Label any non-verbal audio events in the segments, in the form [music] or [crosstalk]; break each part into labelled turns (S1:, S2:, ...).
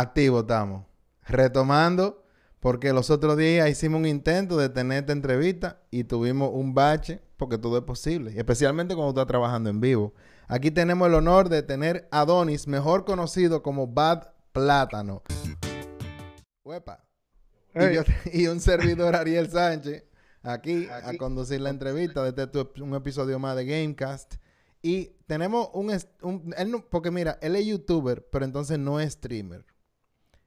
S1: Activo estamos. Retomando, porque los otros días hicimos un intento de tener esta entrevista y tuvimos un bache, porque todo es posible, especialmente cuando estás trabajando en vivo. Aquí tenemos el honor de tener a Donis, mejor conocido como Bad Plátano. Uepa. Y, yo- y un servidor Ariel Sánchez, aquí, a conducir la entrevista de este un episodio más de Gamecast. Y tenemos un, un- él no- porque mira, él es youtuber, pero entonces no es streamer.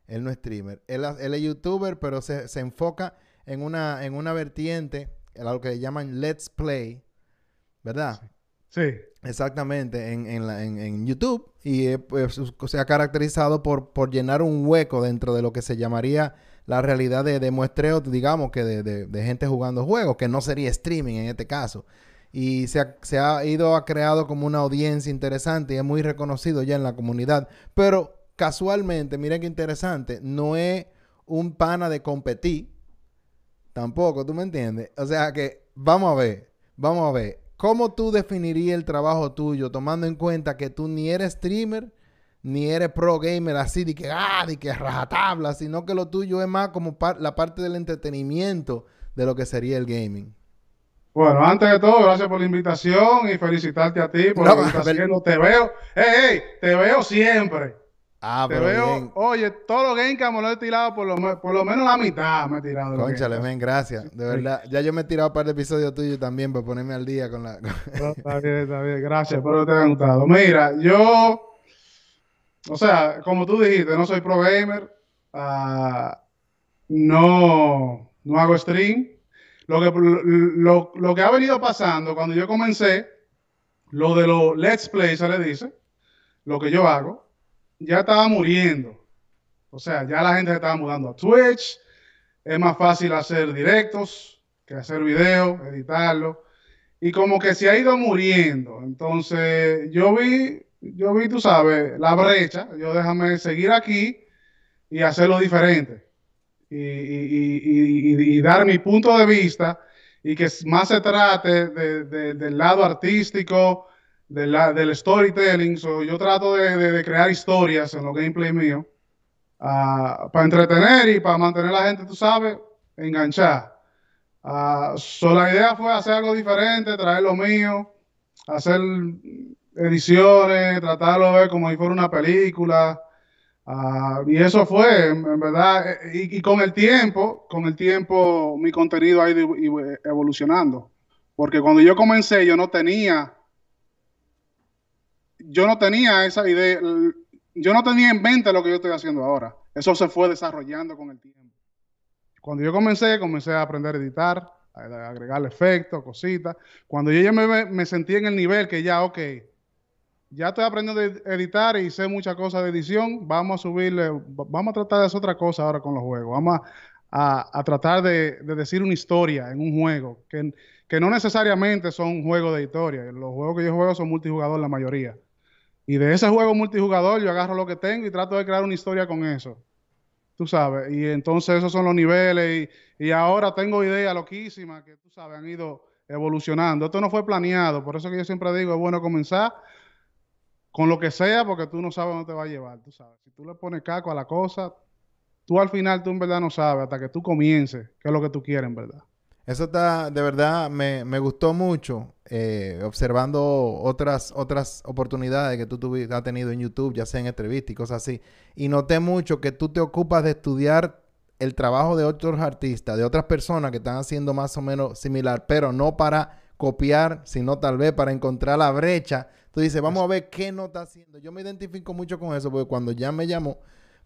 S1: Él no es streamer. Él, ha- él es youtuber, pero se, se enfoca en una, en una vertiente, en lo que llaman Let's Play, ¿verdad?
S2: Sí.
S1: Exactamente, en, en, la- en- en YouTube. Y eh, pues, se ha caracterizado por, por llenar un hueco dentro de lo que se llamaría la realidad de, de muestreo, digamos que de, de- de gente jugando juegos, que no sería streaming en este caso. Y se ha, se ha ido a creado como una audiencia interesante y es muy reconocido ya en la comunidad. Pero casualmente, miren qué interesante, no es un pana de competir, Tampoco, ¿tú me entiendes? O sea que, vamos a ver, vamos a ver. ¿Cómo tú definirías el trabajo tuyo tomando en cuenta que tú ni eres streamer, ni eres pro gamer así de que, ah, de que rajatabla, sino que lo tuyo es más como par- la parte del entretenimiento de lo que sería el gaming?
S2: Bueno, antes de todo, gracias por la invitación y felicitarte a ti por
S1: No, pero-
S2: haciendo. Te veo, hey, hey, te veo siempre.
S1: Ah,
S2: te
S1: pero
S2: veo,
S1: bien.
S2: oye, todos los Gamecam me lo he tirado por lo, por lo menos la mitad me he tirado.
S1: Conchale, men, gracias. De verdad. Ya yo me he tirado un par de episodios tuyos también para ponerme al día con la...
S2: No, está bien, está bien, gracias, [laughs] espero que te haya gustado. Mira, yo, o sea, como tú dijiste, no soy pro gamer, ah, no, no hago stream. Lo que, lo, lo que ha venido pasando cuando yo comencé, lo de los let's play, se le dice, lo que yo hago, ya estaba muriendo. O sea, ya la gente se estaba mudando a Twitch, es más fácil hacer directos que hacer videos, editarlo y como que se ha ido muriendo. Entonces, yo vi, yo vi, tú sabes, la brecha. Yo déjame seguir aquí y hacerlo diferente. Y, y- dar mi punto de vista y que más se trate de- del lado artístico, la- del storytelling. So, yo trato de, de- de crear historias en los gameplay míos ah, para entretener y para mantener a la gente, tú sabes, enganchada. Ah, so, la idea fue hacer algo diferente, traer lo mío, hacer ediciones, tratarlo de ver como si fuera una película. Ah, y eso fue, en, verdad, eh, y, y con el tiempo, con el tiempo mi contenido ha ido ev- evolucionando. Porque cuando yo comencé yo no tenía, yo no tenía esa idea, yo no tenía en mente lo que yo estoy haciendo ahora. Eso se fue desarrollando con el tiempo. Cuando yo comencé, comencé a aprender a editar, a a agregarle efectos, cositas. Cuando yo ya me, sentí en el nivel que ya, ok, ya estoy aprendiendo a editar y sé muchas cosas de edición, vamos a subirle, va- vamos a tratar de hacer otra cosa ahora con los juegos. Vamos a, tratar de, de decir una historia en un juego, que, que no necesariamente son juegos de historia. Los juegos que yo juego son multijugador la mayoría. Y de ese juego multijugador yo agarro lo que tengo y trato de crear una historia con eso. Tú sabes, y entonces esos son los niveles y, y ahora tengo ideas loquísimas que tú sabes, han ido evolucionando. Esto no fue planeado, por eso que yo siempre digo, es bueno comenzar con lo que sea porque tú no sabes dónde te va a llevar, tú sabes. Si tú le pones caco a la cosa, tú al final tú en verdad no sabes hasta que tú comiences qué es lo que tú quieres en verdad.
S1: Eso está, de verdad, me, me gustó mucho eh, observando otras, otras oportunidades que tú tuvi- has tenido en YouTube, ya sea en entrevistas y cosas así. Y noté mucho que tú te ocupas de estudiar el trabajo de otros artistas, de otras personas que están haciendo más o menos similar, pero no para copiar, sino tal vez para encontrar la brecha. Tú dices, vamos a ver qué no está haciendo. Yo me identifico mucho con eso, porque cuando ya me llamó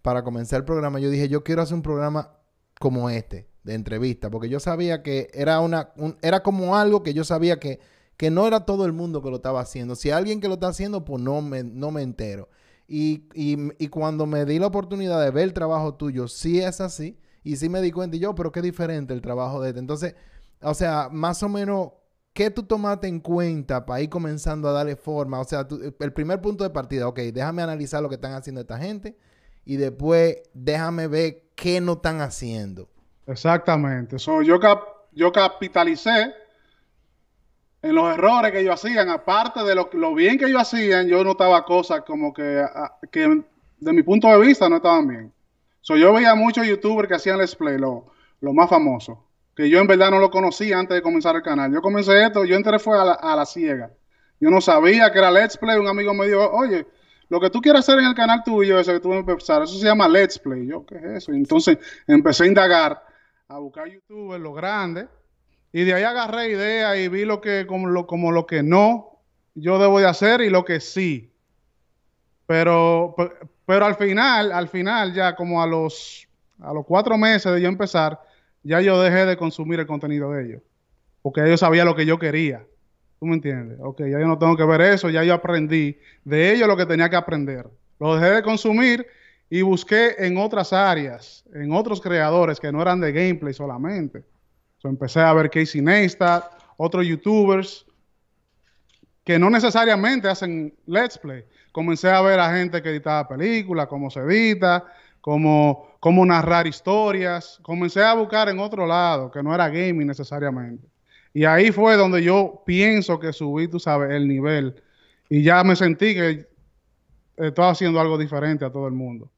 S1: para comenzar el programa, yo dije, yo quiero hacer un programa como este, de entrevista, porque yo sabía que era una, un- era como algo que yo sabía que, que no era todo el mundo que lo estaba haciendo. Si alguien que lo está haciendo, pues no me, no me entero. Y, y, cuando me di la oportunidad de ver el trabajo tuyo, sí es así, y sí me di cuenta, y yo, pero qué diferente el trabajo de este. Entonces, o sea, más o menos, ¿qué tú tomaste en cuenta para ir comenzando a darle forma? O sea, el primer punto de partida, ok, déjame analizar lo que están haciendo esta gente, y después déjame ver qué no están haciendo.
S2: Exactamente. So, yo, cap- yo capitalicé en los errores que ellos hacían, aparte de lo, lo bien que ellos hacían, yo notaba cosas como que, a- que de mi punto de vista, no estaban bien. So, yo veía muchos youtubers que hacían let's play, lo, lo más famoso, que yo en verdad no lo conocía antes de comenzar el canal. Yo comencé esto, yo entré fue a la, ciega. Yo no sabía que era let's play, un amigo me dijo, oye, lo que tú quieres hacer en el canal tuyo, ese que tú vas a empezar, eso se llama Let's Play. Yo, ¿qué es eso? Y entonces empecé a indagar, a buscar youtubers, lo grande, y de ahí agarré ideas y vi lo que, como lo, como lo que no yo debo de hacer y lo que sí. Pero, pero al final, al final, ya como a los, a los cuatro meses de yo empezar, ya yo dejé de consumir el contenido de ellos. Porque ellos sabían lo que yo quería. ¿Tú me entiendes? Ok, ya yo no tengo que ver eso, ya yo aprendí de ellos lo que tenía que aprender. Lo dejé de consumir y busqué en otras áreas, en otros creadores que no eran de gameplay solamente. So, empecé a ver Casey Neistat, otros youtubers que no necesariamente hacen let's play. Comencé a ver a gente que editaba películas, cómo se edita, cómo, cómo narrar historias. Comencé a buscar en otro lado, que no era gaming necesariamente. Y ahí fue donde yo pienso que subí, tú sabes, el nivel. Y ya me sentí que estaba haciendo algo diferente a todo el mundo.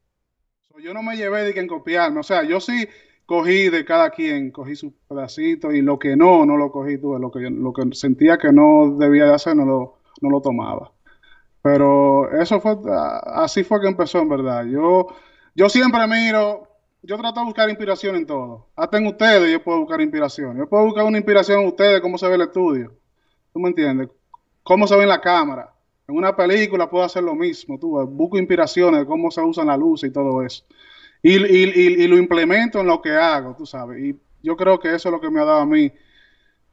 S2: Yo no me llevé de que copiarme. O sea, yo sí cogí de cada quien, cogí su pedacito y lo que no, no lo cogí tú. Lo que, lo que sentía que no debía de hacer, no lo, no lo tomaba. Pero eso fue, así fue que empezó en verdad. Yo, yo siempre miro yo trato de buscar inspiración en todo. Hasta en ustedes yo puedo buscar inspiración. Yo puedo buscar una inspiración en ustedes, cómo se ve el estudio. ¿Tú me entiendes? Cómo se ve en la cámara. En una película puedo hacer lo mismo. Tú busco inspiraciones de cómo se usan la luz y todo eso. Y, y, y, y, lo implemento en lo que hago, tú sabes. Y yo creo que eso es lo que me ha dado a mí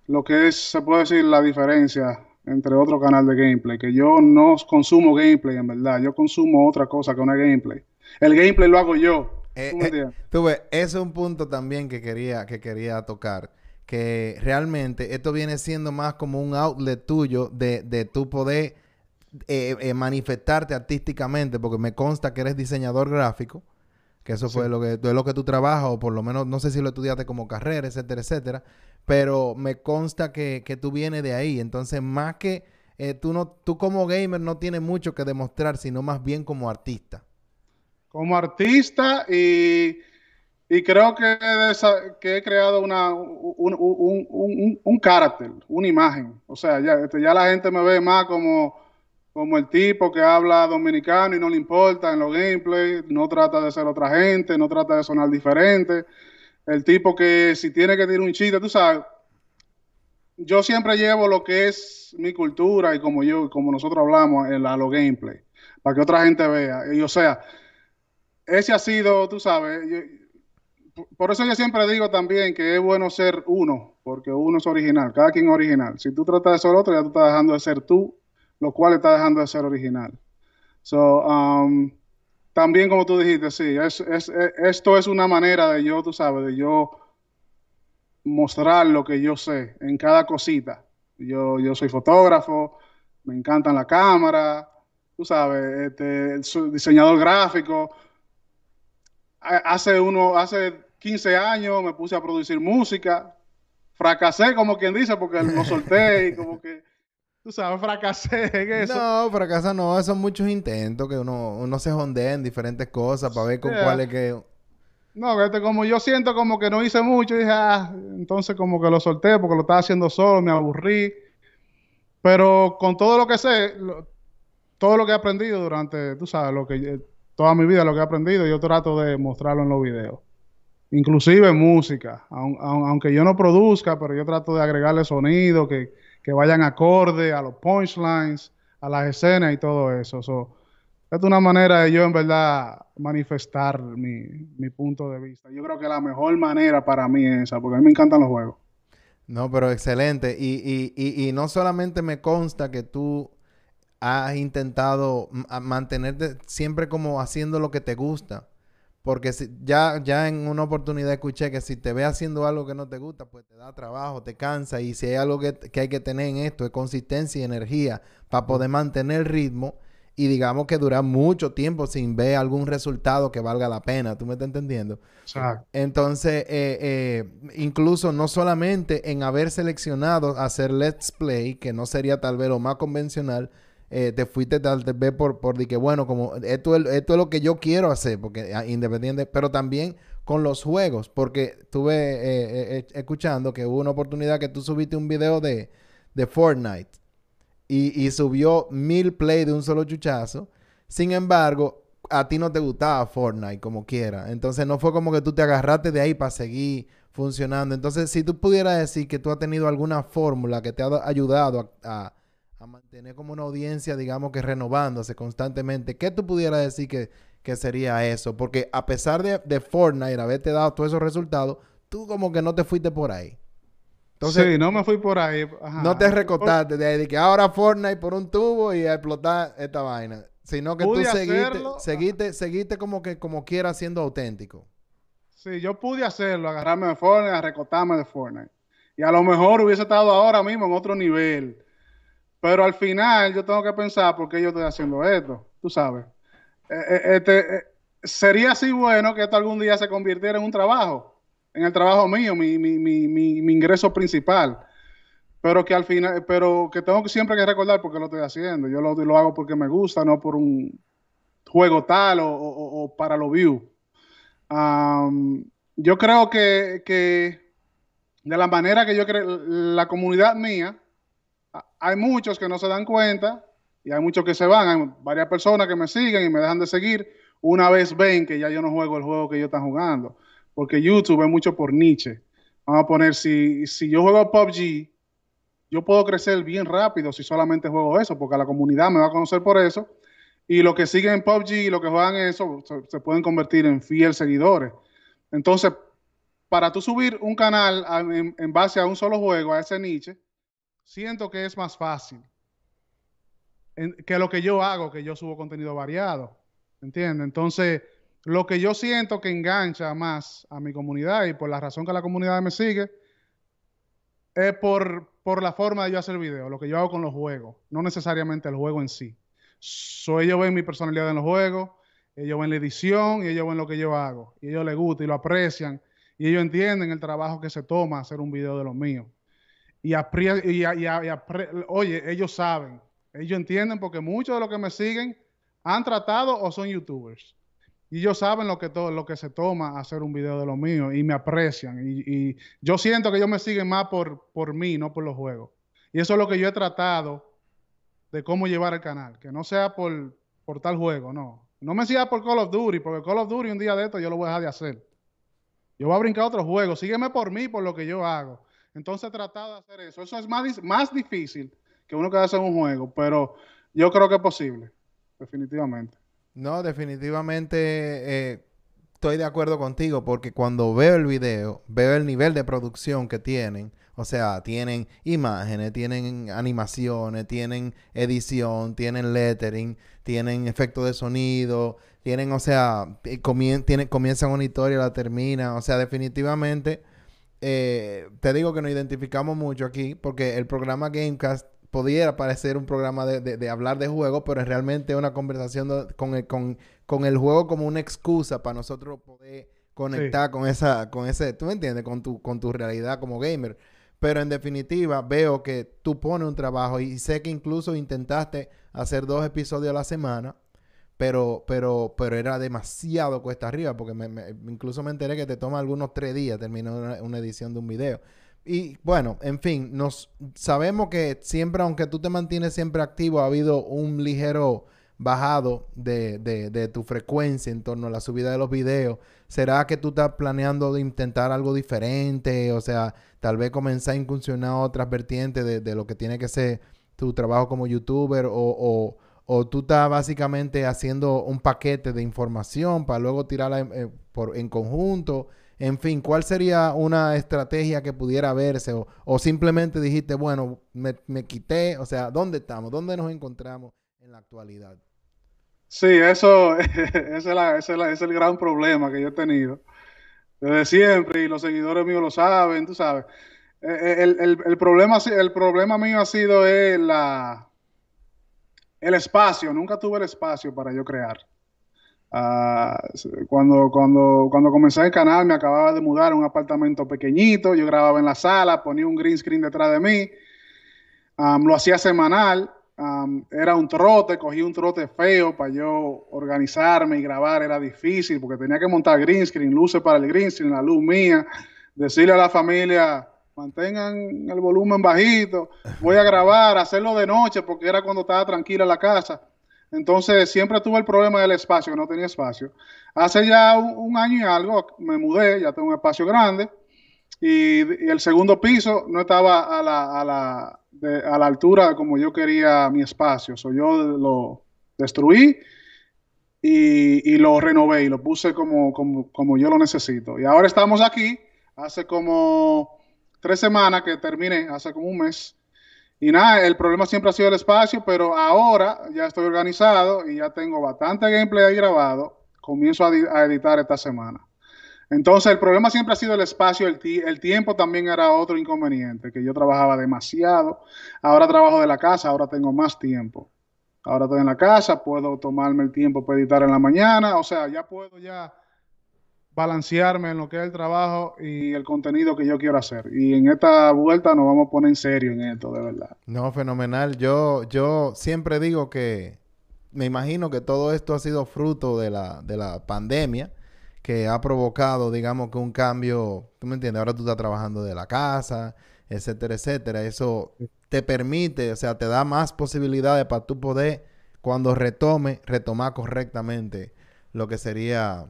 S2: lo que es, se puede decir, la diferencia entre otro canal de gameplay. Que yo no consumo gameplay, en verdad. Yo consumo otra cosa que una gameplay. El gameplay lo hago yo.
S1: Eh, eh, tú ves, ese es un punto también que quería, que quería tocar. Que realmente esto viene siendo más como un outlet tuyo de, de tu poder eh, eh, manifestarte artísticamente, porque me consta que eres diseñador gráfico, que eso fue lo que, es lo que tú trabajas, o por lo menos no sé si lo estudiaste como carrera, etcétera, etcétera, pero me consta que, que tú vienes de ahí. Entonces, más que eh, tú, no, tú como gamer no tienes mucho que demostrar, sino más bien como artista
S2: como artista y, y creo que, que, he creado una, un, un, un, un, carácter, una imagen. O sea, ya, este, ya la gente me ve más como, como el tipo que habla dominicano y no le importa en los gameplays, no trata de ser otra gente, no trata de sonar diferente. El tipo que si tiene que tirar un chiste, tú sabes, yo siempre llevo lo que es mi cultura y como yo, como nosotros hablamos en la, los gameplays, para que otra gente vea. Y o sea, ese ha sido, tú sabes, por eso yo siempre digo también que es bueno ser uno, porque uno es original, cada quien es original. Si tú tratas de ser otro, ya tú estás dejando de ser tú, lo cual está dejando de ser original. Um, también como tú dijiste, sí, es, es, esto es una manera de yo, tú sabes, de yo mostrar lo que yo sé en cada cosita. Yo, yo soy fotógrafo, me encantan la cámara, tú sabes, este, soy diseñador gráfico, hace uno, hace 15 años me puse a producir música. Fracasé, como quien dice, porque lo solté y como que, tú sabes, fracasé en eso.
S1: No, fracasa no, son muchos intentos que uno, uno se jondea en diferentes cosas para ver con cuál es que...
S2: No, como yo siento como que no hice mucho, dije, ah, entonces como que lo solté porque lo estaba haciendo solo, me aburrí. Pero con todo lo que sé, todo lo que he aprendido durante, tú sabes, lo que toda mi vida lo que he aprendido, yo trato de mostrarlo en los videos. Inclusive música, aunque yo no produzca, pero yo trato de agregarle sonido que, vayan acorde a los punchlines, a las escenas y todo eso. es una manera de yo en verdad manifestar mi, mi, punto de vista. Yo creo que la mejor manera para mí es esa, porque a mí me encantan los juegos.
S1: No, pero excelente. Y, y, y, y no solamente me consta que tú has intentado mantenerte siempre como haciendo lo que te gusta. Porque si, ya, ya en una oportunidad escuché que si te ve haciendo algo que no te gusta, pues te da trabajo, te cansa. Y si hay algo que, que hay que tener en esto, es consistencia y energía para poder mantener el ritmo y digamos que durar mucho tiempo sin ver algún resultado que valga la pena. ¿Tú me estás entendiendo? Exacto. Entonces, eh, eh, incluso no solamente en haber seleccionado hacer Let's Play, que no sería tal vez lo más convencional, eh, te fuiste tal vez por, por que, bueno, como esto, esto es lo que yo quiero hacer, porque ah, independiente, pero también con los juegos, porque estuve eh, eh, escuchando que hubo una oportunidad que tú subiste un video de, de Fortnite y, y subió mil play de un solo chuchazo. Sin embargo, a ti no te gustaba Fortnite como quiera. Entonces no fue como que tú te agarraste de ahí para seguir funcionando. Entonces, si tú pudieras decir que tú has tenido alguna fórmula que te ha ayudado a mantener como una audiencia, digamos que renovándose constantemente, ¿qué tú pudieras decir que, que sería eso? Porque a pesar de, de, Fortnite haberte dado todos esos resultados, tú como que no te fuiste por ahí.
S2: Entonces, sí, no me fui por ahí.
S1: No te recortaste de ahí de que ahora Fortnite por un tubo y a explotar esta vaina. Sino que tú seguiste, seguiste, seguiste como que como quiera siendo auténtico.
S2: Sí, yo pude hacerlo, agarrarme de Fortnite, a recortarme de Fortnite. Y a lo mejor hubiese estado ahora mismo en otro nivel pero al final yo tengo que pensar por qué yo estoy haciendo esto, tú sabes. Eh, eh, este, eh, sería así bueno que esto algún día se convirtiera en un trabajo, en el trabajo mío, mi, mi, mi, mi ingreso principal. Pero que al final, pero que tengo siempre que recordar por qué lo estoy haciendo. Yo lo, lo hago porque me gusta, no por un juego tal o, o, para lo view. yo creo que, que de la manera que yo creo, la comunidad mía, hay muchos que no se dan cuenta y hay muchos que se van. Hay varias personas que me siguen y me dejan de seguir una vez ven que ya yo no juego el juego que ellos están jugando. Porque YouTube es mucho por niche. Vamos a poner, si, si yo juego PUBG, yo puedo crecer bien rápido si solamente juego eso, porque la comunidad me va a conocer por eso. Y los que siguen PUBG y los que juegan eso se, pueden convertir en fieles seguidores. Entonces, para tú subir un canal en base a un solo juego, a ese niche, siento que es más fácil que lo que yo hago, que yo subo contenido variado. ¿Entiendes? Entonces, lo que yo siento que engancha más a mi comunidad y por la razón que la comunidad me sigue, es por, por la forma de yo hacer video, lo que yo hago con los juegos, no necesariamente el juego en sí. So, ellos ven mi personalidad en los juegos, ellos ven la edición y ellos ven lo que yo hago. Y ellos les gusta y lo aprecian. Y ellos entienden el trabajo que se toma hacer un video de los míos. Y, oye, ellos saben, ellos entienden porque muchos de los que me siguen han tratado o son youtubers. Y ellos saben lo que, todo, lo que se toma hacer un video de lo mío y me aprecian. Y, yo siento que ellos me siguen más por, por mí, no por los juegos. Y eso es lo que yo he tratado de cómo llevar el canal. Que no sea por, por tal juego, no. No me siga por Call of Duty, porque Call of Duty un día de esto yo lo voy a dejar de hacer. Yo voy a brincar a otro juego. Sígueme por mí, por lo que yo hago. Entonces tratado de hacer eso. Eso es más, más difícil que uno que hace un juego, pero yo creo que es posible, definitivamente.
S1: No, definitivamente eh, estoy de acuerdo contigo porque cuando veo el video, veo el nivel de producción que tienen. O sea, tienen imágenes, tienen animaciones, tienen edición, tienen lettering, tienen efecto de sonido, tienen, o sea, comienzan una historia, la termina. O sea, definitivamente eh, te digo que nos identificamos mucho aquí porque el programa Gamecast pudiera parecer un programa de, hablar de juegos, pero es realmente una conversación con, el, con, el juego como una excusa para nosotros poder conectar con esa, con ese, tú me entiendes, con tu, con tu realidad como gamer. Pero en definitiva, veo que tú pones un trabajo y sé que incluso intentaste hacer dos episodios a la semana pero, pero, pero era demasiado cuesta arriba, porque incluso me enteré que te toma algunos tres días terminar una, edición de un video. Y bueno, en fin, nos sabemos que siempre, aunque tú te mantienes siempre activo, ha habido un ligero bajado de, de, de, tu frecuencia en torno a la subida de los videos. ¿Será que tú estás planeando de intentar algo diferente? O sea, tal vez comenzar a incursionar otras vertientes de, de lo que tiene que ser tu trabajo como youtuber o, o tú estás básicamente haciendo un paquete de información para luego tirarla en, eh, por, en conjunto. En fin, ¿cuál sería una estrategia que pudiera verse? O, simplemente dijiste, bueno, me, quité, o sea, ¿dónde estamos? ¿Dónde nos encontramos en la actualidad?
S2: Sí, eso, [laughs] ese, es, es, el gran problema que yo he tenido desde siempre y los seguidores míos lo saben, tú sabes. Eh, eh, el, el, el problema, el problema mío ha sido la, el espacio, nunca tuve el espacio para yo crear. Ah, cuando, cuando, cuando comencé el canal me acababa de mudar a un apartamento pequeñito, yo grababa en la sala, ponía un green screen detrás de mí, lo hacía semanal era un trote, cogí un trote feo para yo organizarme y grabar, era difícil porque tenía que montar green screen, luces para el green screen, la luz mía, decirle a la familia, mantengan el volumen bajito, voy a grabar, hacerlo de noche porque era cuando estaba tranquila la casa. Entonces siempre tuve el problema del espacio, no tenía espacio. Hace ya un, año y algo me mudé, ya tengo un espacio grande y, el segundo piso no estaba a la, a la, a la altura como yo quería mi espacio. So, yo lo destruí y, y, lo renové y lo puse como, como, como yo lo necesito. Y ahora estamos aquí, hace como tres semanas que terminé, hace como un mes y nada, el problema siempre ha sido el espacio, pero ahora ya estoy organizado y ya tengo bastante gameplay ahí grabado. Comienzo a, editar esta semana. Entonces, el problema siempre ha sido el espacio, el, el, tiempo también era otro inconveniente, que yo trabajaba demasiado. Ahora trabajo de la casa, ahora tengo más tiempo. Ahora estoy en la casa, puedo tomarme el tiempo para editar en la mañana, o sea, ya puedo ya balancearme en lo que es el trabajo y el contenido que yo quiero hacer. Y en esta vuelta nos vamos a poner en serio en esto, de verdad.
S1: No, fenomenal. Yo, yo siempre digo que me imagino que todo esto ha sido fruto de la, de la pandemia que ha provocado, digamos, que un cambio, tú me entiendes, ahora tú estás trabajando de la casa, etcétera, etcétera. Eso te permite, o sea, te da más posibilidades para tú poder, cuando retome, retomar correctamente lo que sería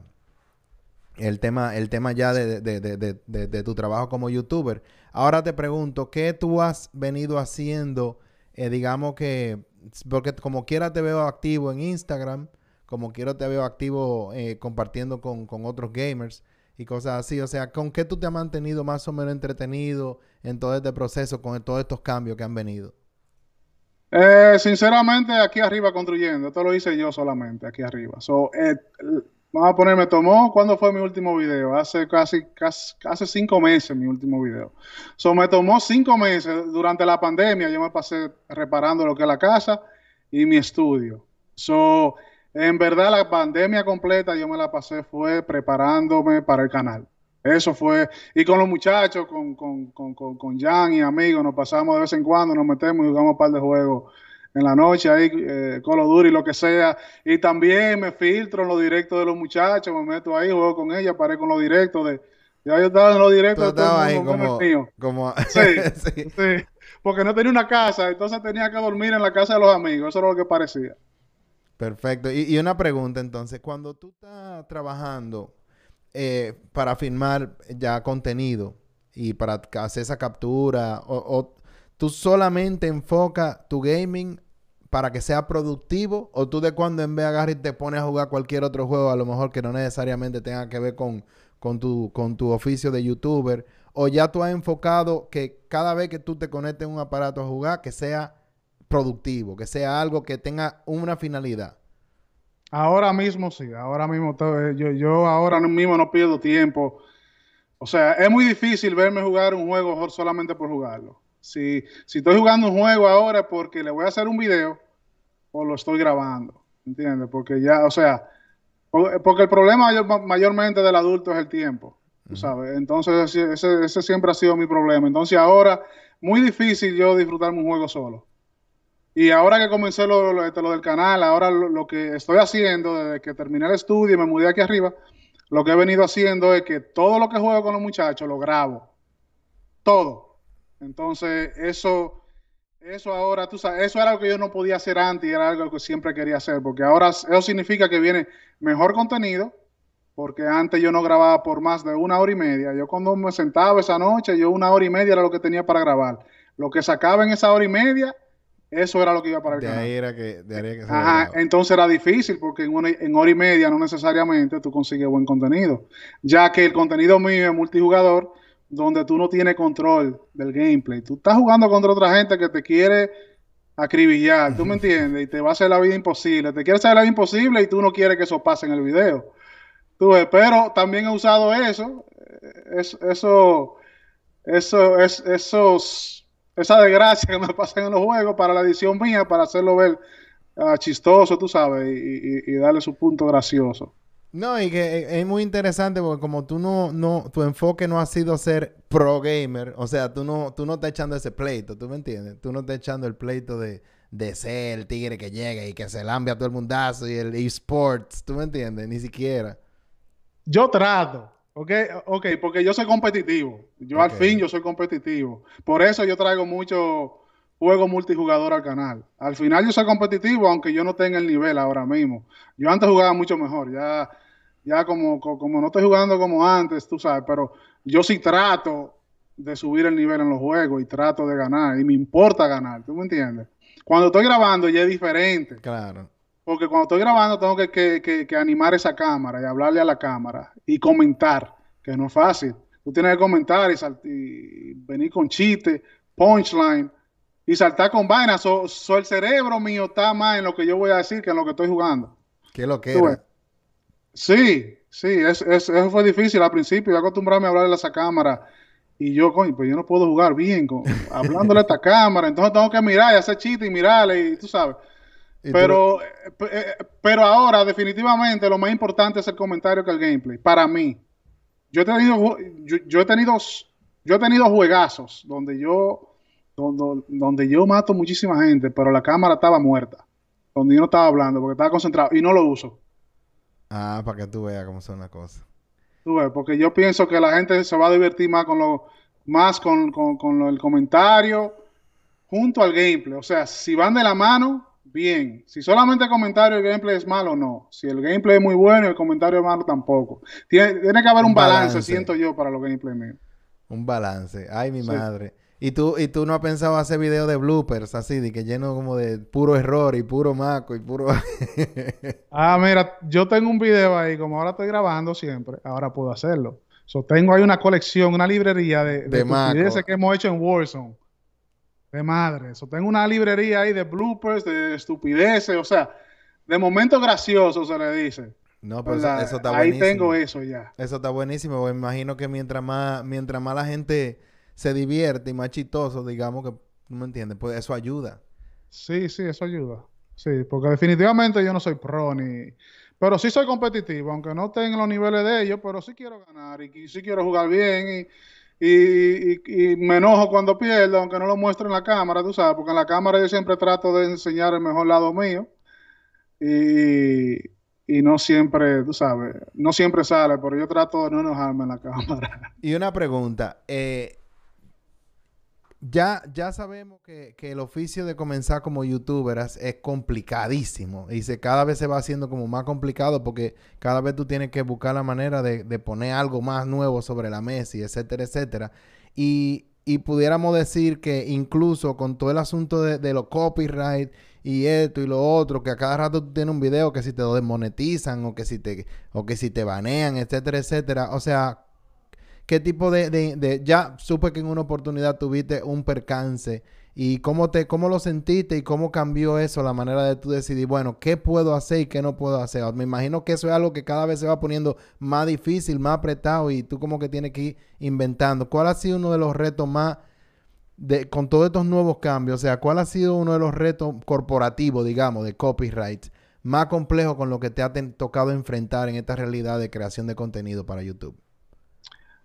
S1: el tema, el tema ya de, de, de, de, tu trabajo como youtuber. Ahora te pregunto, ¿qué tú has venido haciendo? Eh, digamos que, porque como quiera te veo activo en Instagram, como quiera te veo activo eh, compartiendo con, con, otros gamers y cosas así. O sea, ¿con qué tú te has mantenido más o menos entretenido en todo este proceso, con todos estos cambios que han venido?
S2: Eh, sinceramente, aquí arriba construyendo. Esto lo hice yo solamente, aquí arriba. Vamos a poner, me tomó, ¿cuándo fue mi último video? Hace casi, casi, hace cinco meses mi último video. So, me tomó cinco meses durante la pandemia, yo me pasé reparando lo que es la casa y mi estudio. So, en verdad la pandemia completa yo me la pasé fue preparándome para el canal. Eso fue, y con los muchachos, con, con, con, con Jan y amigos, nos pasamos de vez en cuando, nos metemos y jugamos un par de juegos en la noche, ahí, eh, Colo Duro y lo que sea. Y también me filtro en los directos de los muchachos, me meto ahí, juego con ella, paré con los directos de. Ya yo estaba en los directos de todo
S1: ahí como, como...
S2: Sí, [laughs] sí, sí. Porque no tenía una casa, entonces tenía que dormir en la casa de los amigos. Eso era lo que parecía.
S1: Perfecto. Y, y una pregunta entonces, cuando tú estás trabajando eh, para filmar ya contenido y para hacer esa captura, o, o tú solamente enfocas tu gaming para que sea productivo o tú de cuando en vez de agarrar y te pones a jugar cualquier otro juego, a lo mejor que no necesariamente tenga que ver con, con, tu, con tu oficio de youtuber, o ya tú has enfocado que cada vez que tú te conectes en un aparato a jugar, que sea productivo, que sea algo que tenga una finalidad.
S2: Ahora mismo sí, ahora mismo eh, yo, yo ahora mismo no pierdo tiempo. O sea, es muy difícil verme jugar un juego solamente por jugarlo. Si estoy jugando un juego ahora porque le voy a hacer un video, o lo estoy grabando, ¿entiendes? Porque ya, o sea, porque el problema mayormente del adulto es el tiempo, ¿sabes? Entonces, ese, ese, siempre ha sido mi problema. Entonces, ahora, muy difícil yo disfrutarme un juego solo. Y ahora que comencé lo, lo, lo del canal, ahora lo, que estoy haciendo, desde que terminé el estudio y me mudé aquí arriba, lo que he venido haciendo es que todo lo que juego con los muchachos lo grabo. Todo. Entonces, eso eso ahora, tú sabes, eso era algo que yo no podía hacer antes y era algo que siempre quería hacer, porque ahora eso significa que viene mejor contenido, porque antes yo no grababa por más de una hora y media. Yo cuando me sentaba esa noche, yo una hora y media era lo que tenía para grabar. Lo que sacaba en esa hora y media, eso era lo que iba para el
S1: de Ahí era que, de ahí
S2: que Ajá, entonces era difícil porque en, una, en hora y media no necesariamente tú consigues buen contenido, ya que el contenido mío es multijugador donde tú no tienes control del gameplay. Tú estás jugando contra otra gente que te quiere acribillar, ¿tú me [laughs] entiendes? Y te va a hacer la vida imposible. Te quiere hacer la vida imposible y tú no quieres que eso pase en el video. Tú ves, pero también he usado eso, eh, eso, eso, es, esos, esa desgracia que me [laughs] pasan en los juegos para la edición mía, para hacerlo ver ah, chistoso, tú sabes, y darle su punto gracioso.
S1: No, y que es muy interesante porque como tú no, no, tu enfoque no ha sido ser pro gamer, o sea, tú no, tú no estás echando ese pleito, ¿tú me entiendes? Tú no estás echando el pleito de, de ser el tigre que llega y que se lambia a todo el mundazo y el esports, ¿tú me entiendes? Ni siquiera.
S2: Yo trato, ¿ok? Ok, porque yo soy competitivo. Yo al fin yo soy competitivo. Por eso yo traigo mucho juego multijugador al canal. Al final yo soy competitivo, aunque yo no tenga el nivel ahora mismo. Yo antes jugaba mucho mejor, ya, ya como, co- como no estoy jugando como antes, tú sabes, pero yo sí trato de subir el nivel en los juegos y trato de ganar, y me importa ganar, ¿tú me entiendes? Cuando estoy grabando ya es diferente.
S1: Claro.
S2: Porque cuando estoy grabando tengo que, que- que- que animar esa cámara y hablarle a la cámara y comentar, que no es fácil. Tú tienes que comentar y, sal- y venir con chiste, punchline y saltar con vainas. So, so el cerebro mío está más en lo que yo voy a decir que en lo que estoy jugando.
S1: ¿Qué lo que.
S2: Sí, sí, es- es- eso fue difícil al principio. Yo acostumbrarme a hablarle a esa cámara y yo, coño, pues yo no puedo jugar bien con, hablándole a esta cámara. Entonces tengo que mirar y hacer chiste y mirarle y tú sabes.
S1: Y
S2: Pero, eh, eh, pero ahora, definitivamente, lo más importante es el comentario que el gameplay. Para mí, yo he tenido, yo, yo he tenido, yo he tenido juegazos donde yo, donde, donde yo mato muchísima gente, pero la cámara estaba muerta, donde yo no estaba hablando porque estaba concentrado y no lo uso.
S1: Ah, para que tú veas cómo son las cosas.
S2: Tú ves, porque yo pienso que la gente se va a divertir más con lo, más con, con- con lo- el comentario junto al gameplay. O sea, si van de la mano, bien. Si solamente el comentario y el gameplay es malo, no. Si el gameplay es muy bueno y el comentario es malo, tampoco. Tiene, tiene que haber un,
S1: Un
S2: balance,
S1: balance.
S2: siento yo, para los gameplays míos.
S1: Un balance. Ay, mi
S2: Sí.
S1: madre. ¿Y tú, ¿Y tú no has pensado hacer videos de bloopers así, de que lleno como de puro error y puro maco y puro... [laughs]
S2: Ah, mira, yo tengo un video ahí, como ahora estoy grabando siempre, ahora puedo hacerlo. So, tengo ahí una colección, una librería de, de,
S1: De
S2: que hemos hecho en Warzone. De madre. So, tengo una librería ahí de bloopers, de estupideces, o sea, de momentos graciosos se le dice.
S1: No, pero eso,
S2: ¿verdad?
S1: eso está
S2: ahí
S1: buenísimo.
S2: tengo eso ya.
S1: Eso está buenísimo. Me imagino que mientras más, mientras más la gente se divierte y más chistoso, digamos que, ¿tú me entiendes? Pues eso ayuda.
S2: Sí, sí, eso ayuda. Sí, porque definitivamente yo no soy pro ni... Pero sí soy competitivo, aunque no tenga los niveles de ellos, pero sí quiero ganar y, y sí quiero jugar bien y, y- y- y me enojo cuando pierdo, aunque no lo muestro en la cámara, tú sabes, porque en la cámara yo siempre trato de enseñar el mejor lado mío y, y no siempre, tú sabes, no siempre sale, pero yo trato de no enojarme en la [laughs] cámara.
S1: Y una pregunta. eh, ya, ya sabemos que, que el oficio de comenzar como youtuber es, es complicadísimo. Y se, cada vez se va haciendo como más complicado porque cada vez tú tienes que buscar la manera de, de poner algo más nuevo sobre la mesa y etcétera, etcétera. Y, y pudiéramos decir que incluso con todo el asunto de, de los copyright y esto y lo otro, que a cada rato tú tienes un video que si te lo desmonetizan o que si te, o que si te banean, etcétera, etcétera. O sea, ¿Qué tipo de, de- Ya supe que en una oportunidad tuviste un percance. ¿Y cómo, te, cómo lo sentiste y cómo cambió eso, la manera de tú decidir, bueno, qué puedo hacer y qué no puedo hacer? Me imagino que eso es algo que cada vez se va poniendo más difícil, más apretado y tú como que tienes que ir inventando. ¿Cuál ha sido uno de los retos más, de, con todos estos nuevos cambios? O sea, ¿cuál ha sido uno de los retos corporativos, digamos, de copyright más complejo con lo que te ha tocado enfrentar en esta realidad de creación de contenido para YouTube?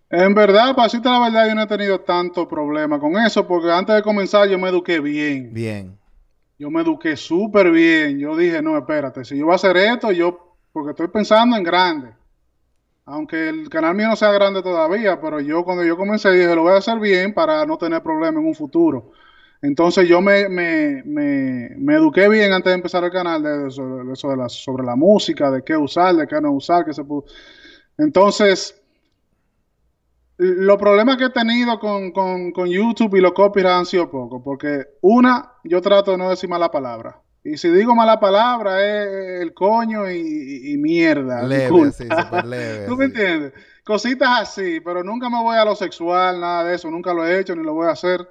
S2: En verdad, para decirte la verdad, yo no he tenido tanto problema con eso, porque antes de comenzar yo me eduqué bien.
S1: Bien.
S2: Yo me eduqué súper bien. Yo dije, no, espérate, si yo voy a hacer esto, yo, porque estoy pensando en grande. Aunque el canal mío no sea grande todavía, pero yo cuando yo comencé dije, lo voy a hacer bien para no tener problemas en un futuro. Entonces yo me, me, me, me eduqué bien antes de empezar el canal de eso, de eso de la, sobre la música, de qué usar, de qué no usar, qué se pudo. Entonces, los problemas que he tenido con, con, con YouTube y los copyrights han sido pocos, porque una, yo trato de no decir mala palabra. Y si digo mala palabra es el coño y, mierda.
S1: Leve, así, súper leve. [laughs]
S2: ¿Tú me
S1: así.
S2: entiendes? Cositas así, pero nunca me voy a lo sexual, nada de eso, nunca lo he hecho ni lo voy a hacer.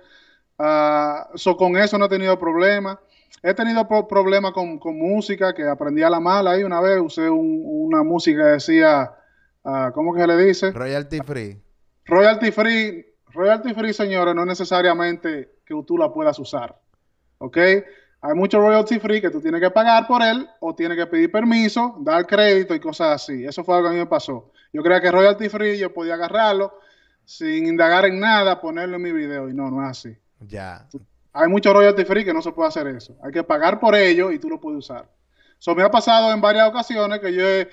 S2: Ah, so, con eso no he tenido problema. He tenido pro- problemas con, con música, que aprendí a la mala ahí una vez, usé un- una música que decía, ah, ¿cómo que se le dice?
S1: Royalty free.
S2: Royalty free, royalty free, señores, no es necesariamente que tú la puedas usar. ¿Ok? Hay mucho royalty free que tú tienes que pagar por él o tienes que pedir permiso, dar crédito y cosas así. Eso fue algo que a mí me pasó. Yo creía que royalty free yo podía agarrarlo sin indagar en nada, ponerlo en mi video y no, no es así.
S1: Ya.
S2: hay mucho royalty free que no se puede hacer eso. Hay que pagar por ello y tú lo puedes usar. Eso me ha pasado en varias ocasiones que yo he,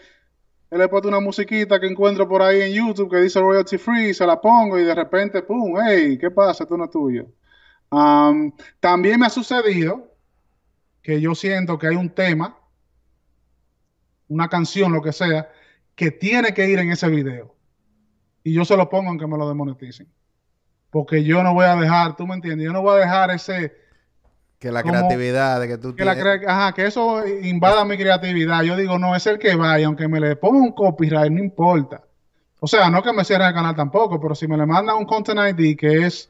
S2: le he puesto una musiquita que encuentro por ahí en YouTube que dice royalty free, se la pongo y de repente, pum, hey, ¿qué pasa? Esto no es tuyo. También me ha sucedido que yo siento que hay un tema, una canción, lo que sea, que tiene que ir en ese video. Y yo se lo pongo aunque me lo demoneticen. Porque yo no voy a dejar, tú me entiendes, yo no voy a dejar ese...
S1: Que la creatividad de que tú
S2: que Ajá, que eso invada mi creatividad. Yo digo, no, es el que vaya, aunque me le ponga un copyright, no importa. O sea, no que me cierre el canal tampoco, pero si me le manda un Content ID que es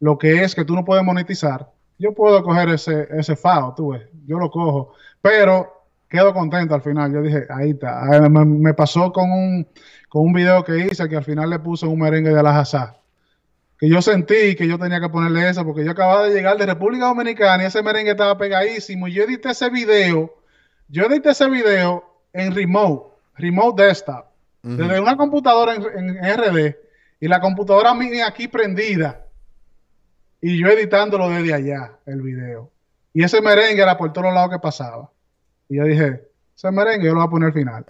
S2: lo que es que tú no puedes monetizar, yo puedo coger ese, ese FAO, tú ves, yo lo cojo. Pero quedo contento al final. Yo dije, ahí está. Ah, me, pasó con un, con un video que hice que al final le puse un merengue de la Hazá. Que yo sentí que yo tenía que ponerle eso porque yo acababa de llegar de República Dominicana y ese merengue estaba pegadísimo. Y yo edité ese video, yo edité ese video en remote, remote desktop, desde una computadora en, RD y la computadora mía aquí prendida. Y yo editándolo desde allá, el video. Y ese merengue era por todos lados que pasaba. Y yo dije, ese merengue yo lo voy a poner al final.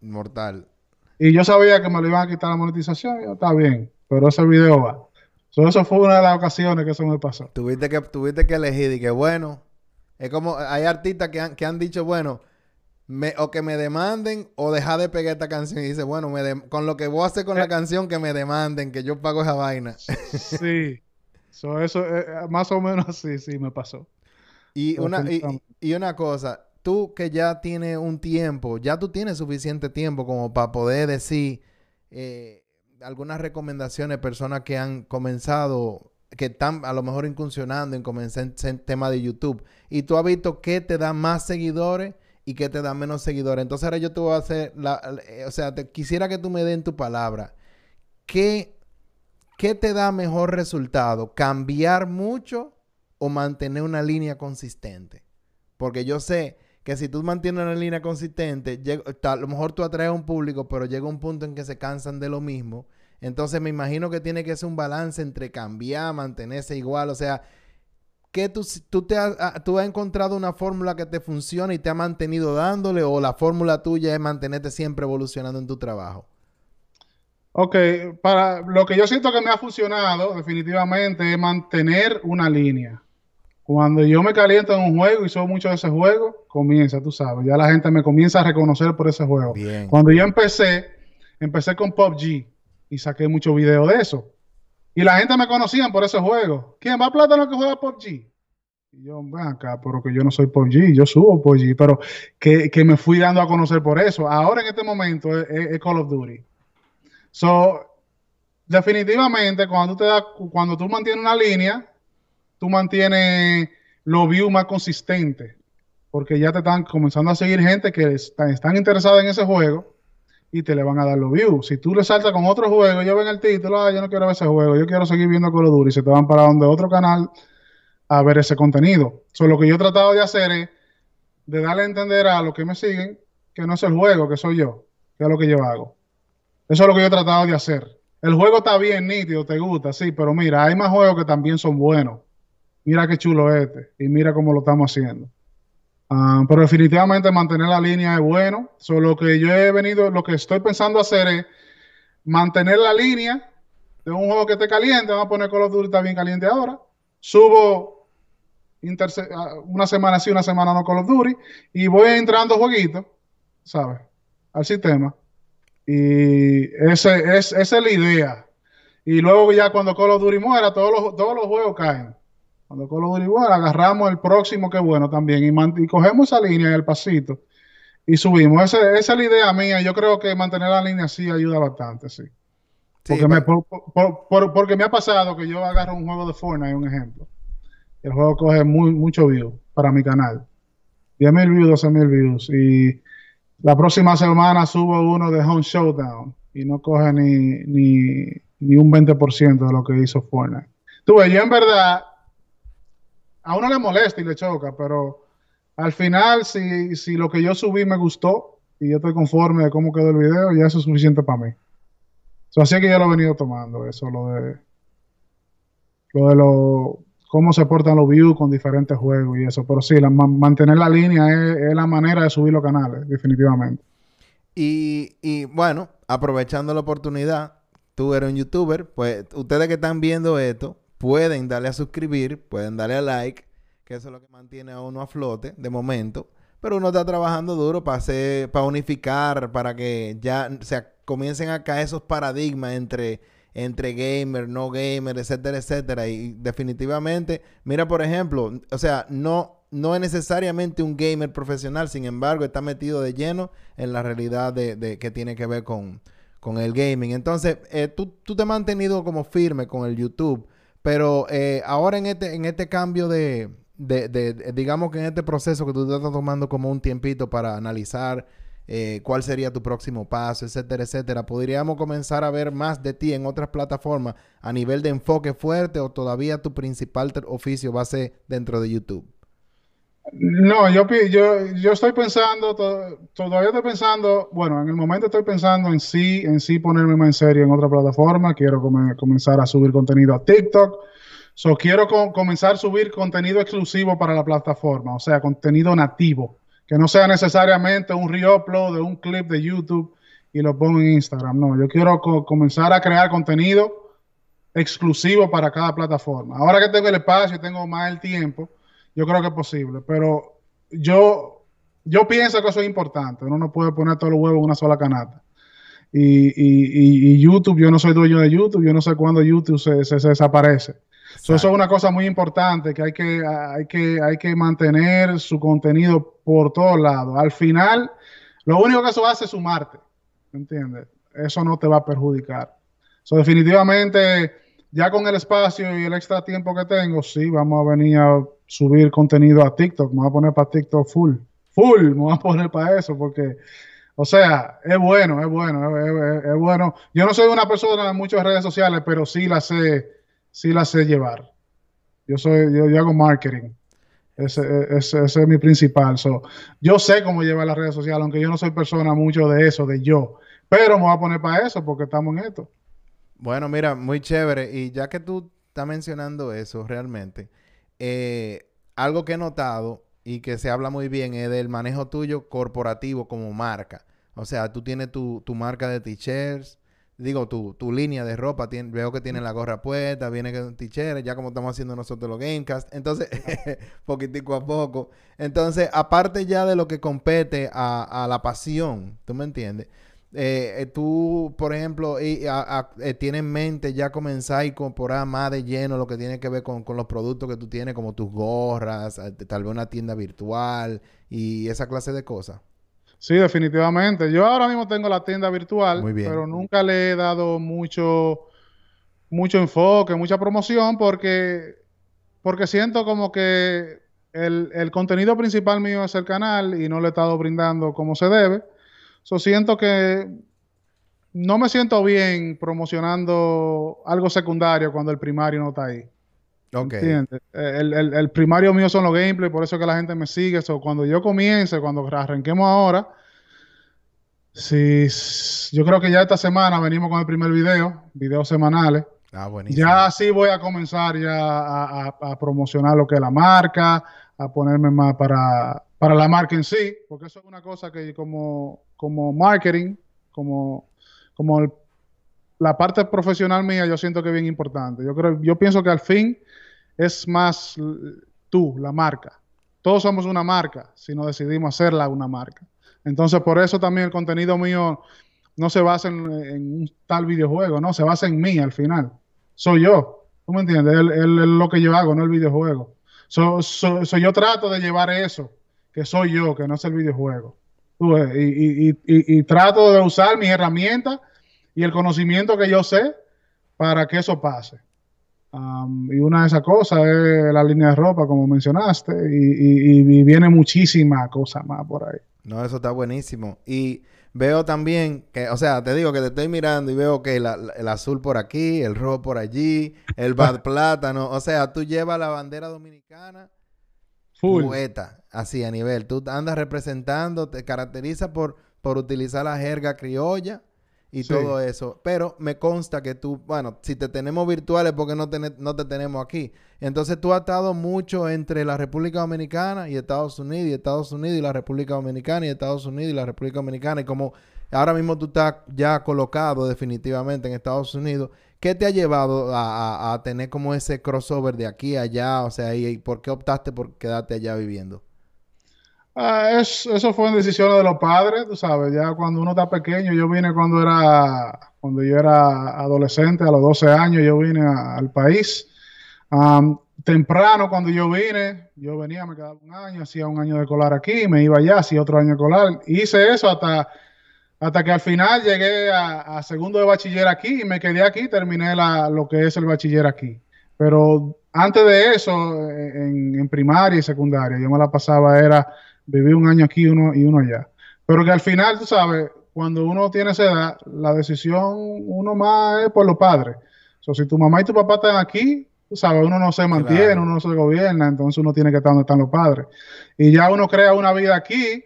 S1: Mortal.
S2: Y yo sabía que me lo iban a quitar la monetización, y yo, está bien, pero ese video va. Eso fue una de las ocasiones que eso me pasó.
S1: Tuviste que, tuviste que elegir y que bueno, es como, hay artistas que han, que han dicho, bueno, me, o que me demanden o dejar de pegar esta canción. Y dice, bueno, me con lo que voy a hacer con la eh. canción, que me demanden, que yo pago esa vaina.
S2: Sí. eso, eh, más o menos así, sí, me pasó.
S1: Y una, y, una cosa, tú que ya tienes un tiempo, ya tú tienes suficiente tiempo como para poder decir eh, algunas recomendaciones, personas que han comenzado, que están a lo mejor incursionando en comenzar en tema de YouTube, y tú has visto qué te da más seguidores y qué te da menos seguidores. Entonces ahora yo te voy a hacer, la, eh, o sea, te, quisiera que tú me den tu palabra. ¿Qué, ¿Qué te da mejor resultado? ¿Cambiar mucho o mantener una línea consistente? Porque yo sé que si tú mantienes una línea consistente, a lo mejor tú atraes a un público, pero llega un punto en que se cansan de lo mismo. Entonces me imagino que tiene que ser un balance entre cambiar, mantenerse igual. O sea, que tú, tú, te has, ah, tú has encontrado una fórmula que te funciona y te ha mantenido dándole o la fórmula tuya es mantenerte siempre evolucionando en tu trabajo.
S2: Ok, para lo que yo siento que me ha funcionado definitivamente es mantener una línea. Cuando yo me caliento en un juego y soy mucho de ese juego, comienza, tú sabes, ya la gente me comienza a reconocer por ese juego. Cuando yo empecé, empecé con PUBG y saqué muchos videos de eso. Y la gente me conocía por ese juego. ¿Quién va a plátano que juega PUBG? Y yo, ven acá, pero que yo no soy PUBG, yo subo PUBG, pero que, me fui dando a conocer por eso. Ahora en este momento es, Call of Duty. So, definitivamente, cuando te das, cuando tú mantienes una línea, tú mantienes los views más consistentes. Porque ya te están comenzando a seguir gente que están, están interesadas en ese juego y te le van a dar los views. Si tú le saltas con otro juego, ya ven el título, ah, yo no quiero ver ese juego, yo quiero seguir viendo Call of Duty, y se te van para donde otro canal a ver ese contenido. So, lo que yo he tratado de hacer es de darle a entender a los que me siguen que no es el juego, que soy yo, que es lo que yo hago. Eso es lo que yo he tratado de hacer. El juego está bien nítido, te gusta, sí, pero mira, hay más juegos que también son buenos mira qué chulo este y mira cómo lo estamos haciendo. Ah, pero definitivamente mantener la línea es bueno. Solo lo que yo he venido, lo que estoy pensando hacer es mantener la línea de un juego que esté caliente. Vamos a poner Call of Duty está bien caliente ahora. Subo ah, una semana sí, una semana no Call of Duty y voy entrando jueguitos, ¿sabes? Al sistema. Y ese, es, esa es la idea. Y luego ya cuando Call of Duty muera, todos los, todos los juegos caen. Cuando Colo igual, agarramos el próximo que bueno también y, cogemos esa línea en el pasito y subimos. esa es la idea mía. Yo creo que mantener la línea así ayuda bastante, sí. Porque, me, porque me ha pasado que yo agarro un juego de Fortnite, un ejemplo. El juego coge muy, mucho view para mi canal. 10.000 views, 12.000 views. Y la próxima semana subo uno de Home Showdown y no coge ni, ni, ni un 20% de lo que hizo Fortnite. Tú ves, yo en verdad a uno le molesta y le choca, pero al final, si, si lo que yo subí me gustó y yo estoy conforme de cómo quedó el video, ya eso es suficiente para mí. así que yo lo he venido tomando, eso, lo de lo de los cómo se portan los views con diferentes juegos y eso. Pero sí, mantener la línea es, la manera de subir los canales, definitivamente.
S1: Y, y bueno, aprovechando la oportunidad, tú eres un youtuber, pues ustedes que están viendo esto, pueden darle a suscribir, pueden darle a like, que eso es lo que mantiene a uno a flote de momento. Pero uno está trabajando duro para hacer, para unificar, para que ya se comiencen a caer esos paradigmas entre, entre gamer, no gamer, etcétera, etcétera. Y definitivamente, mira, por ejemplo, o sea, no, no es necesariamente un gamer profesional, sin embargo, está metido de lleno en la realidad de, que tiene que ver con, con el gaming. Entonces, eh, tú, tú, te has mantenido como firme con el YouTube, pero eh, ahora en este, en este cambio de, de, digamos que en este proceso que tú estás tomando como un tiempito para analizar eh, cuál sería tu próximo paso, etcétera, etcétera, podríamos comenzar a ver más de ti en otras plataformas a nivel de enfoque fuerte o todavía tu principal oficio va a ser dentro de YouTube.
S2: No, yo, yo, yo estoy pensando, todavía estoy pensando, bueno, en el momento estoy pensando en sí, en sí ponerme más en serio en otra plataforma, quiero comenzar a subir contenido a TikTok, So, quiero comenzar a subir contenido exclusivo para la plataforma, o sea, contenido nativo, que no sea necesariamente un reupload de un clip de YouTube y lo pongo en Instagram. No, yo quiero comenzar a crear contenido exclusivo para cada plataforma. Ahora que tengo el espacio y tengo más el tiempo, yo creo que es posible, pero yo, yo pienso que eso es importante. Uno no puede poner todos los huevos en una sola canasta. Y, YouTube, yo no soy dueño de YouTube, yo no sé cuándo YouTube se desaparece eso es una cosa muy importante que hay que, hay, que, hay que mantener su contenido por todos lados. Al final, lo único que eso hace es sumarte, ¿entiendes? Eso no te va a perjudicar. So, definitivamente, ya con el espacio y el extra tiempo que tengo, sí, vamos a venir a subir contenido a TikTok. Me voy a poner para TikTok full. Full, me voy a poner para eso porque... O sea, es bueno, es bueno, es, bueno. Yo no soy una persona en muchas redes sociales, pero sí la sé, sí la sé llevar. Yo soy, yo, hago marketing. Ese, ese, es mi principal. yo sé cómo llevar las redes sociales, aunque yo no soy persona mucho de eso, de yo. Pero me voy a poner para eso porque estamos en esto.
S1: Bueno, mira, muy chévere. Y ya que tú estás mencionando eso realmente, eh, algo que he notado y que se habla muy bien es del manejo tuyo corporativo como marca. O sea, tú tienes tu, tu marca de t-shirts, digo, tu, tu línea de ropa, veo que tiene la gorra puesta, viene con ticheres, ya como estamos haciendo nosotros los Gamecast. Entonces, [laughs] poquitico a poco. Entonces, aparte ya de lo que compete a, la pasión, ¿tú me entiendes? Eh, eh, tú, por ejemplo, y, eh, tienes en mente ya comenzar a incorporar más de lleno lo que tiene que ver con, con los productos que tú tienes, como tus gorras, tal vez una tienda virtual y esa clase de cosas.
S2: Sí, definitivamente. Yo ahora mismo tengo la tienda virtual, pero nunca le he dado mucho, mucho enfoque, mucha promoción, porque, porque siento como que el, contenido principal mío es el canal y no le he estado brindando como se debe. So, siento que no me siento bien promocionando algo secundario cuando el primario no está ahí. El, primario mío son los gameplays, por eso que la gente me sigue. So, cuando yo comience, cuando arranquemos ahora, sí, yo creo que ya esta semana venimos con el primer video, videos semanales. Ah, buenísimo. Ya sí voy a comenzar ya a, promocionar lo que es la marca, a ponerme más para, para la marca en sí, porque eso es una cosa que como, como marketing, como, como la parte profesional mía, yo siento que es bien importante. Yo creo, yo pienso que al fin es más tú, la marca. Todos somos una marca si no decidimos hacerla una marca. Entonces, por eso también el contenido mío no se basa en, un tal videojuego, no, se basa en mí al final. Soy yo. ¿Tú me entiendes? Es lo que yo hago, no el videojuego. So, yo trato de llevar eso, que soy yo, que no es el videojuego. Y, y, y, trato de usar mis herramientas y el conocimiento que yo sé para que eso pase y una de esas cosas es la línea de ropa, como mencionaste, y, viene muchísima cosa más por ahí.
S1: No, eso está buenísimo. Y veo también que, o sea, te digo que te estoy mirando y veo que el azul por aquí, el rojo por allí, el [laughs] bad plátano. O sea, tú llevas la bandera dominicana Full. poeta, así a nivel. Tú andas representando, te caracteriza por, por utilizar la jerga criolla y todo eso. Pero me consta que tú, bueno, si te tenemos virtuales, porque no te, no te tenemos aquí? Entonces tú has estado mucho entre la República Dominicana y Estados Unidos, y Estados Unidos y la República Dominicana, y Estados Unidos y la República Dominicana. Y como ahora mismo tú estás ya colocado definitivamente en Estados Unidos, ¿qué te ha llevado a, tener como ese crossover de aquí a allá? O sea, ¿y, por qué optaste por quedarte allá viviendo?
S2: Ah, eso fue una decisión de los padres, tú sabes, ya cuando uno está pequeño, yo vine cuando era, cuando yo era adolescente, a los 12 años, yo vine al país. temprano cuando yo vine, yo venía, me quedaba un año, hacía un año de colar aquí, me iba allá, hacía otro año de colar. Hice eso hasta, hasta que al final llegué a, segundo de bachiller aquí y me quedé aquí, terminé la, lo que es el bachiller aquí. Pero antes de eso, en, en primaria y secundaria, yo me la pasaba, era viví un año aquí uno, y uno allá. Pero que al final, tú sabes, cuando uno tiene esa edad, la decisión uno más es por los padres. O sea, si tu mamá y tu papá están aquí, tú sabes, uno no se mantiene, uno no se gobierna, entonces uno tiene que estar donde están los padres. Y ya uno crea una vida aquí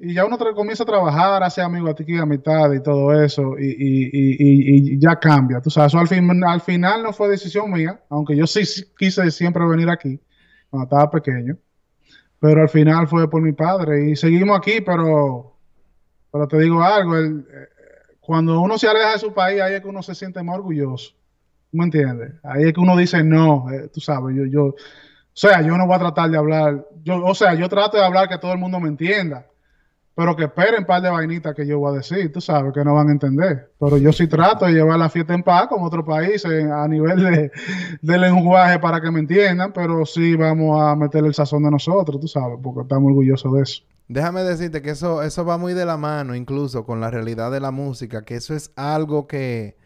S2: y ya uno comienza a trabajar, hace amigos aquí, amistad y todo eso, y, y, y, ya cambia. Tú sabes, al, fin, al final no fue decisión mía, aunque yo sí quise siempre venir aquí cuando estaba pequeño pero al final fue por mi padre y seguimos aquí, pero, pero te digo algo, eh, cuando uno se aleja de su país, ahí es que uno se siente más orgulloso, ¿me entiendes? Ahí es que uno dice, no, eh, tú sabes, yo, yo, o sea, yo no voy a tratar de hablar, yo, o sea, yo trato de hablar que todo el mundo me entienda, pero que esperen un par de vainitas que yo voy a decir, tú sabes, que no van a entender. Pero yo sí trato de llevar la fiesta en paz con otros países a nivel de, lenguaje para que me entiendan, pero sí vamos a meter el sazón de nosotros, tú sabes, porque estamos orgullosos de eso.
S1: Déjame decirte que eso, eso va muy de la mano incluso con la realidad de la música, que eso es algo que,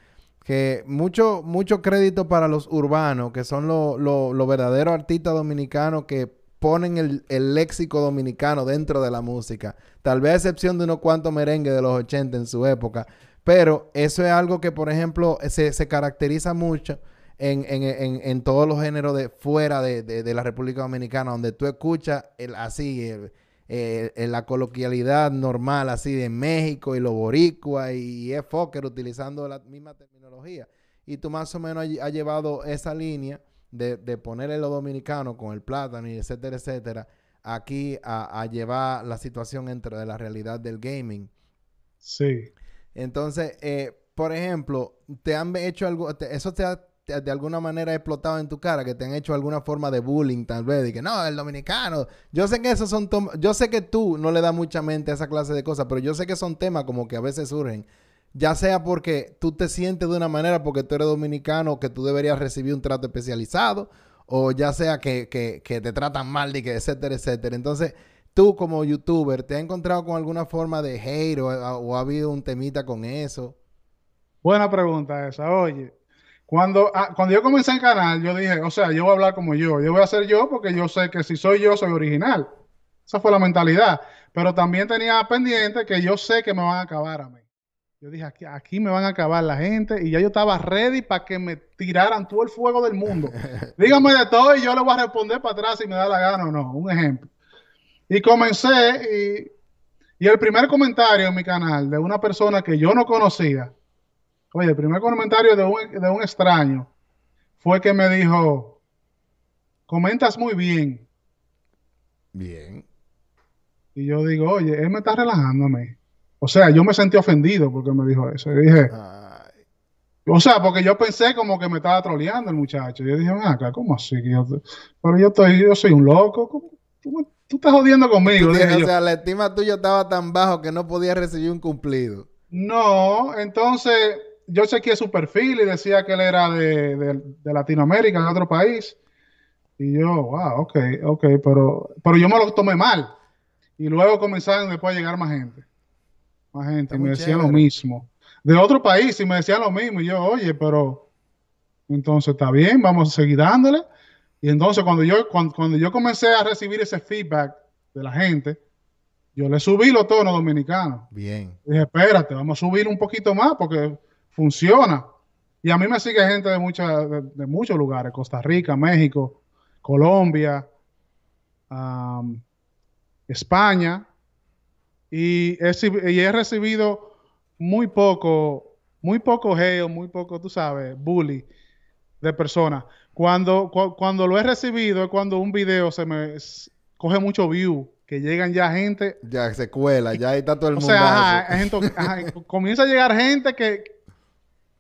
S1: que mucho, mucho crédito para los urbanos, que son los lo, verdaderos artistas dominicanos que ponen el, léxico dominicano dentro de la música. Tal vez a excepción de unos cuantos merengues de los 80 en su época. Pero eso es algo que, por ejemplo, se, caracteriza mucho en, todos los géneros de fuera de, la República Dominicana, donde tú escuchas el, así, el, la coloquialidad normal, así de México y lo boricua y, es Fokker utilizando la misma terminología. Y tú más o menos has llevado esa línea de, de ponerle lo dominicano con el plátano y etcétera, etcétera, aquí a, llevar la situación entre de la realidad del gaming.
S2: Sí.
S1: Entonces, eh, por ejemplo, te han hecho algo, eso te ha de alguna manera explotado en tu cara, que te han hecho alguna forma de bullying tal vez, y que no, el dominicano. Yo sé que esos son, yo sé que tú no le das mucha mente a esa clase de cosas, pero yo sé que son temas como que a veces surgen ya sea porque tú te sientes de una manera porque tú eres dominicano que tú deberías recibir un trato especializado, o ya sea que, te tratan mal, y que etcétera, etcétera. Entonces, tú como youtuber, ¿te has encontrado con alguna forma de hate o, ha habido un temita con eso?
S2: Buena pregunta esa. Oye, cuando, ah, cuando yo comencé el canal, yo dije, o sea, yo voy a hablar como yo, yo voy a ser yo porque yo sé que si soy yo, soy original. Esa fue la mentalidad. Pero también tenía pendiente que yo sé que me van a acabar a mí. Yo dije, aquí, aquí me van a acabar la gente y ya yo estaba ready para que me tiraran todo el fuego del mundo. [laughs] Dígame de todo y yo le voy a responder para atrás si me da la gana o no. Un ejemplo. Y comencé y, y el primer comentario en mi canal de una persona que yo no conocía, oye, el primer comentario de un, de un extraño fue que me dijo, comentas muy bien.
S1: Bien.
S2: Y yo digo, oye, él me está relajándome. O sea, yo me sentí ofendido porque me dijo eso. Y dije, o sea, porque yo pensé como que me estaba troleando el muchacho. Yo dije, acá, ¿cómo así? pero yo, estoy, yo soy un loco. ¿Tú, estás jodiendo conmigo?
S1: o sea, la estima tuya estaba tan bajo que no podía recibir un cumplido.
S2: No, entonces yo chequeé su perfil y decía que él era de, de Latinoamérica, de otro país. Y yo, wow, ok, ok, pero, pero yo me lo tomé mal. Y luego comenzaron después a llegar más gente más gente, me decían lo mismo. De otro país y me decían lo mismo. Y yo, oye, pero entonces está bien, vamos a seguir dándole. Y entonces cuando yo, cuando, yo comencé a recibir ese feedback de la gente, yo le subí los tonos dominicanos.
S1: Bien.
S2: dije, espérate, vamos a subir un poquito más porque funciona. Y a mí me sigue gente de, muchas de, muchos lugares, Costa Rica, México, Colombia, España, y he, recibido muy poco, muy poco geo, muy poco, tú sabes, bully de personas. Cuando, cuando lo he recibido es cuando un video se me coge mucho view, que llegan ya gente.
S1: Ya se cuela, ya está todo el mundo.
S2: O [laughs] sea, comienza a llegar gente que,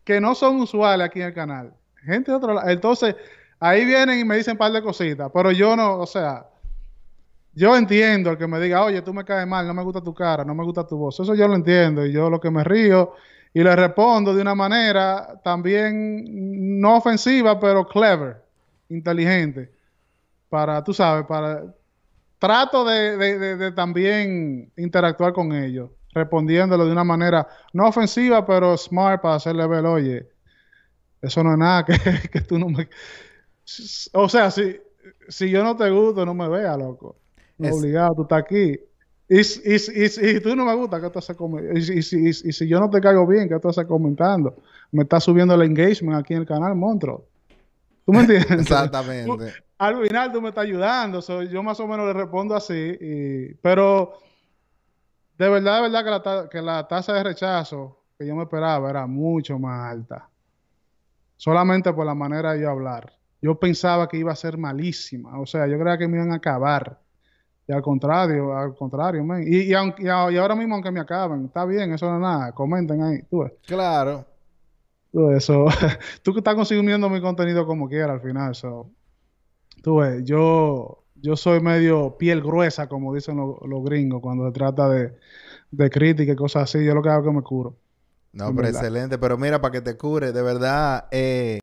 S2: que no son usuales aquí en el canal. Gente de otro lado. Entonces, ahí vienen y me dicen un par de cositas, pero yo no, o sea, yo entiendo el que me diga, oye, tú me caes mal, no me gusta tu cara, no me gusta tu voz. Eso yo lo entiendo y yo lo que me río y le respondo de una manera también no ofensiva, pero clever, inteligente. Para, tú sabes, para... Trato de, también interactuar con ellos, respondiéndolo de una manera no ofensiva, pero smart para hacerle ver, oye, eso no es nada que, [laughs] tú no me... O sea, si, si yo no te gusto, no me veas, loco. Obligado, tú estás aquí. Y, y, tú no me gusta, ¿qué tú haces y, y, y, si yo no te caigo bien, ¿qué tú haces comentando? Me estás subiendo el engagement aquí en el canal, monstruo. ¿Tú me entiendes? [laughs] [laughs]
S1: Exactamente.
S2: al final tú me estás ayudando. yo más o menos le respondo así. pero de verdad, de verdad que la, que la tasa de rechazo que yo me esperaba era mucho más alta. Solamente por la manera de yo hablar. Yo pensaba que iba a ser malísima. O sea, yo creía que me iban a acabar. Y al contrario, al contrario, man. Y, y, y, ahora mismo, aunque me acaben, está bien, eso no es nada. Comenten ahí, tú ves.
S1: Claro.
S2: Tú [laughs] tú que estás consumiendo mi contenido como quieras al final, eso. Tú ves, yo, yo soy medio piel gruesa, como dicen los, gringos, cuando se trata de, de crítica y cosas así. Yo lo que hago es que me curo.
S1: No, pero excelente. Pero mira, para que te cure, de verdad, eh,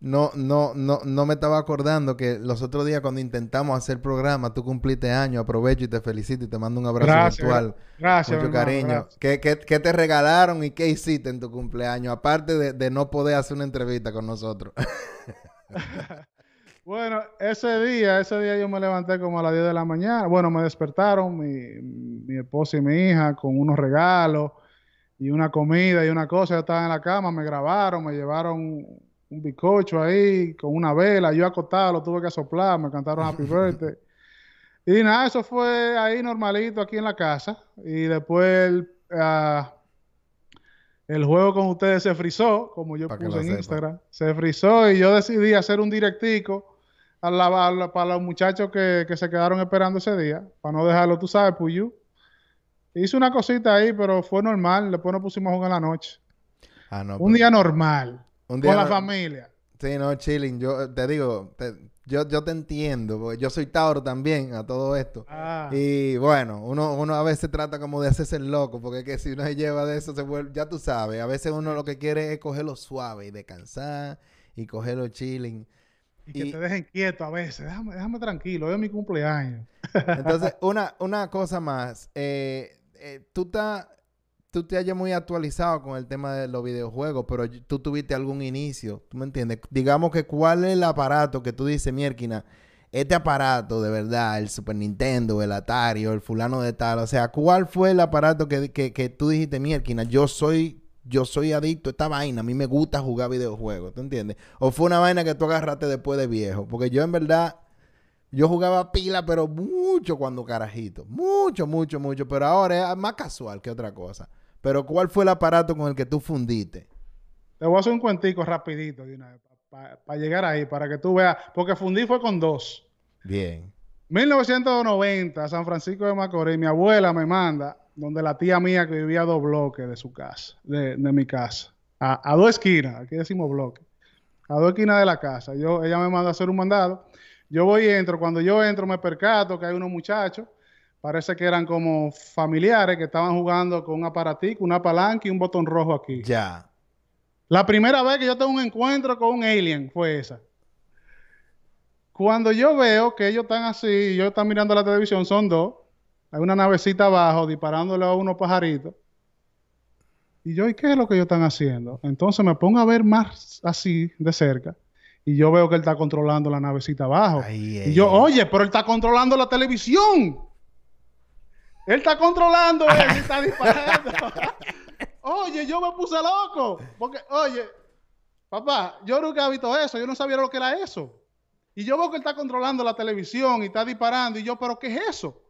S1: no, no, no, no me estaba acordando que los otros días cuando intentamos hacer programa, tú cumpliste año, aprovecho y te felicito y te mando un abrazo virtual.
S2: Gracias.
S1: Mucho cariño. ¿Qué, te regalaron y qué hiciste en tu cumpleaños? Aparte de, no poder hacer una entrevista con nosotros. [laughs]
S2: bueno, ese día, ese día yo me levanté como a las 10 de la mañana. Bueno, me despertaron mi, mi esposa y mi hija con unos regalos y una comida y una cosa. Yo estaba en la cama, me grabaron, me llevaron un bizcocho ahí con una vela, yo acostado, lo tuve que soplar, me cantaron Happy [laughs] Birthday. Y nada, eso fue ahí normalito aquí en la casa. Y después el, ah, el juego con ustedes se frizó, como yo puse en Instagram. Se frizó y yo decidí hacer un directico a la, para los muchachos que, que, se quedaron esperando ese día, para no dejarlo, tú sabes, Puyu. Hice una cosita ahí, pero fue normal. Después nos pusimos a jugar en la noche.
S1: Ah, no,
S2: un día normal. Un día con la familia.
S1: Sí, no, chilling. Yo eh, te digo, yo, yo te entiendo, porque yo soy Tauro también a todo esto. Ah. Y bueno, uno, uno a veces trata como de hacerse el loco, porque es que si uno se lleva de eso, se vuelve, ya tú sabes, a veces uno lo que quiere es cogerlo suave y descansar y cogerlo chilling.
S2: Y, que te dejen quieto a veces, déjame, déjame tranquilo, hoy es mi cumpleaños.
S1: Entonces, [laughs] una, una cosa más, eh, eh, tú estás tú te hayas muy actualizado con el tema de los videojuegos, pero tú tuviste algún inicio, ¿tú me entiendes? Digamos que cuál es el aparato que tú dices, Mierkina, este aparato de verdad, el Super Nintendo, el Atari el fulano de tal, o sea, ¿cuál fue el aparato que, que, tú dijiste, Mierkina, yo soy, yo soy adicto a esta vaina, a mí me gusta jugar videojuegos, ¿tú entiendes? O fue una vaina que tú agarraste después de viejo, porque yo en verdad... Yo jugaba pila, pero mucho cuando carajito. Mucho, mucho, mucho. Pero ahora es más casual que otra cosa. Pero ¿cuál fue el aparato con el que tú fundiste?
S2: Te voy a hacer un cuentico rapidito para llegar ahí, para que tú veas, porque fundí fue con dos.
S1: Bien.
S2: 1990, San Francisco de Macorís, mi abuela me manda, donde la tía mía que vivía a dos bloques de su casa, de, mi casa, a, dos esquinas, aquí decimos bloques, a dos esquinas de la casa. Yo, ella me manda a hacer un mandado. Yo voy y entro. Cuando yo entro me percato que hay unos muchachos Parece que eran como familiares que estaban jugando con un aparatico, una palanca y un botón rojo aquí.
S1: Ya.
S2: La primera vez que yo tengo un encuentro con un alien fue esa. Cuando yo veo que ellos están así, yo están mirando la televisión, son dos. Hay una navecita abajo disparándole a unos pajaritos. Y yo, ¿y qué es lo que ellos están haciendo? Entonces me pongo a ver más así de cerca. Y yo veo que él está controlando la navecita abajo. y yo, oye, pero él está controlando la televisión. Él está controlando, [laughs] él está disparando. [laughs] oye, yo me puse loco. Porque, oye, papá, yo nunca he visto eso. Yo no sabía lo que era eso. Y yo veo que él está controlando la televisión y está disparando. Y yo, ¿pero qué es eso?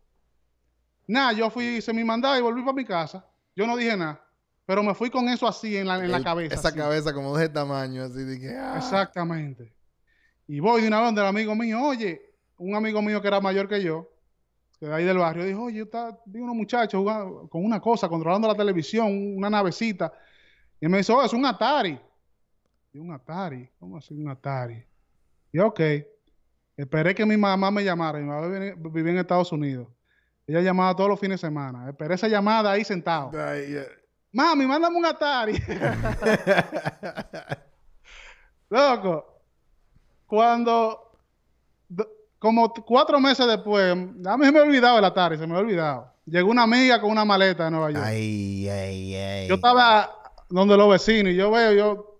S2: Nada, yo fui, hice mi mandado y volví para mi casa. Yo no dije nada. pero me fui con eso así en la, en la cabeza.
S1: Esa
S2: así.
S1: cabeza como de tamaño, así de que. ah.
S2: Exactamente. Y voy de una vez donde el amigo mío, oye, un amigo mío que era mayor que yo, de ahí del barrio, dijo, oye, está, vi unos muchachos jugando con una cosa, controlando la televisión, una navecita. Y me dice, oh, es un Atari. Y un Atari, ¿cómo así un Atari? Y yo, ok. Esperé que mi mamá me llamara. Mi mamá vivía en- vivía en Estados Unidos. Ella llamaba todos los fines de semana. Esperé esa llamada ahí sentado.
S1: Ay, eh.
S2: Mami, mándame un Atari. [laughs] Loco, cuando, do- como cuatro meses después, a mí se me ha olvidado el Atari, se me ha olvidado. Llegó una amiga con una maleta de Nueva York.
S1: ay, ay, ay.
S2: Yo estaba donde los vecinos y yo veo, yo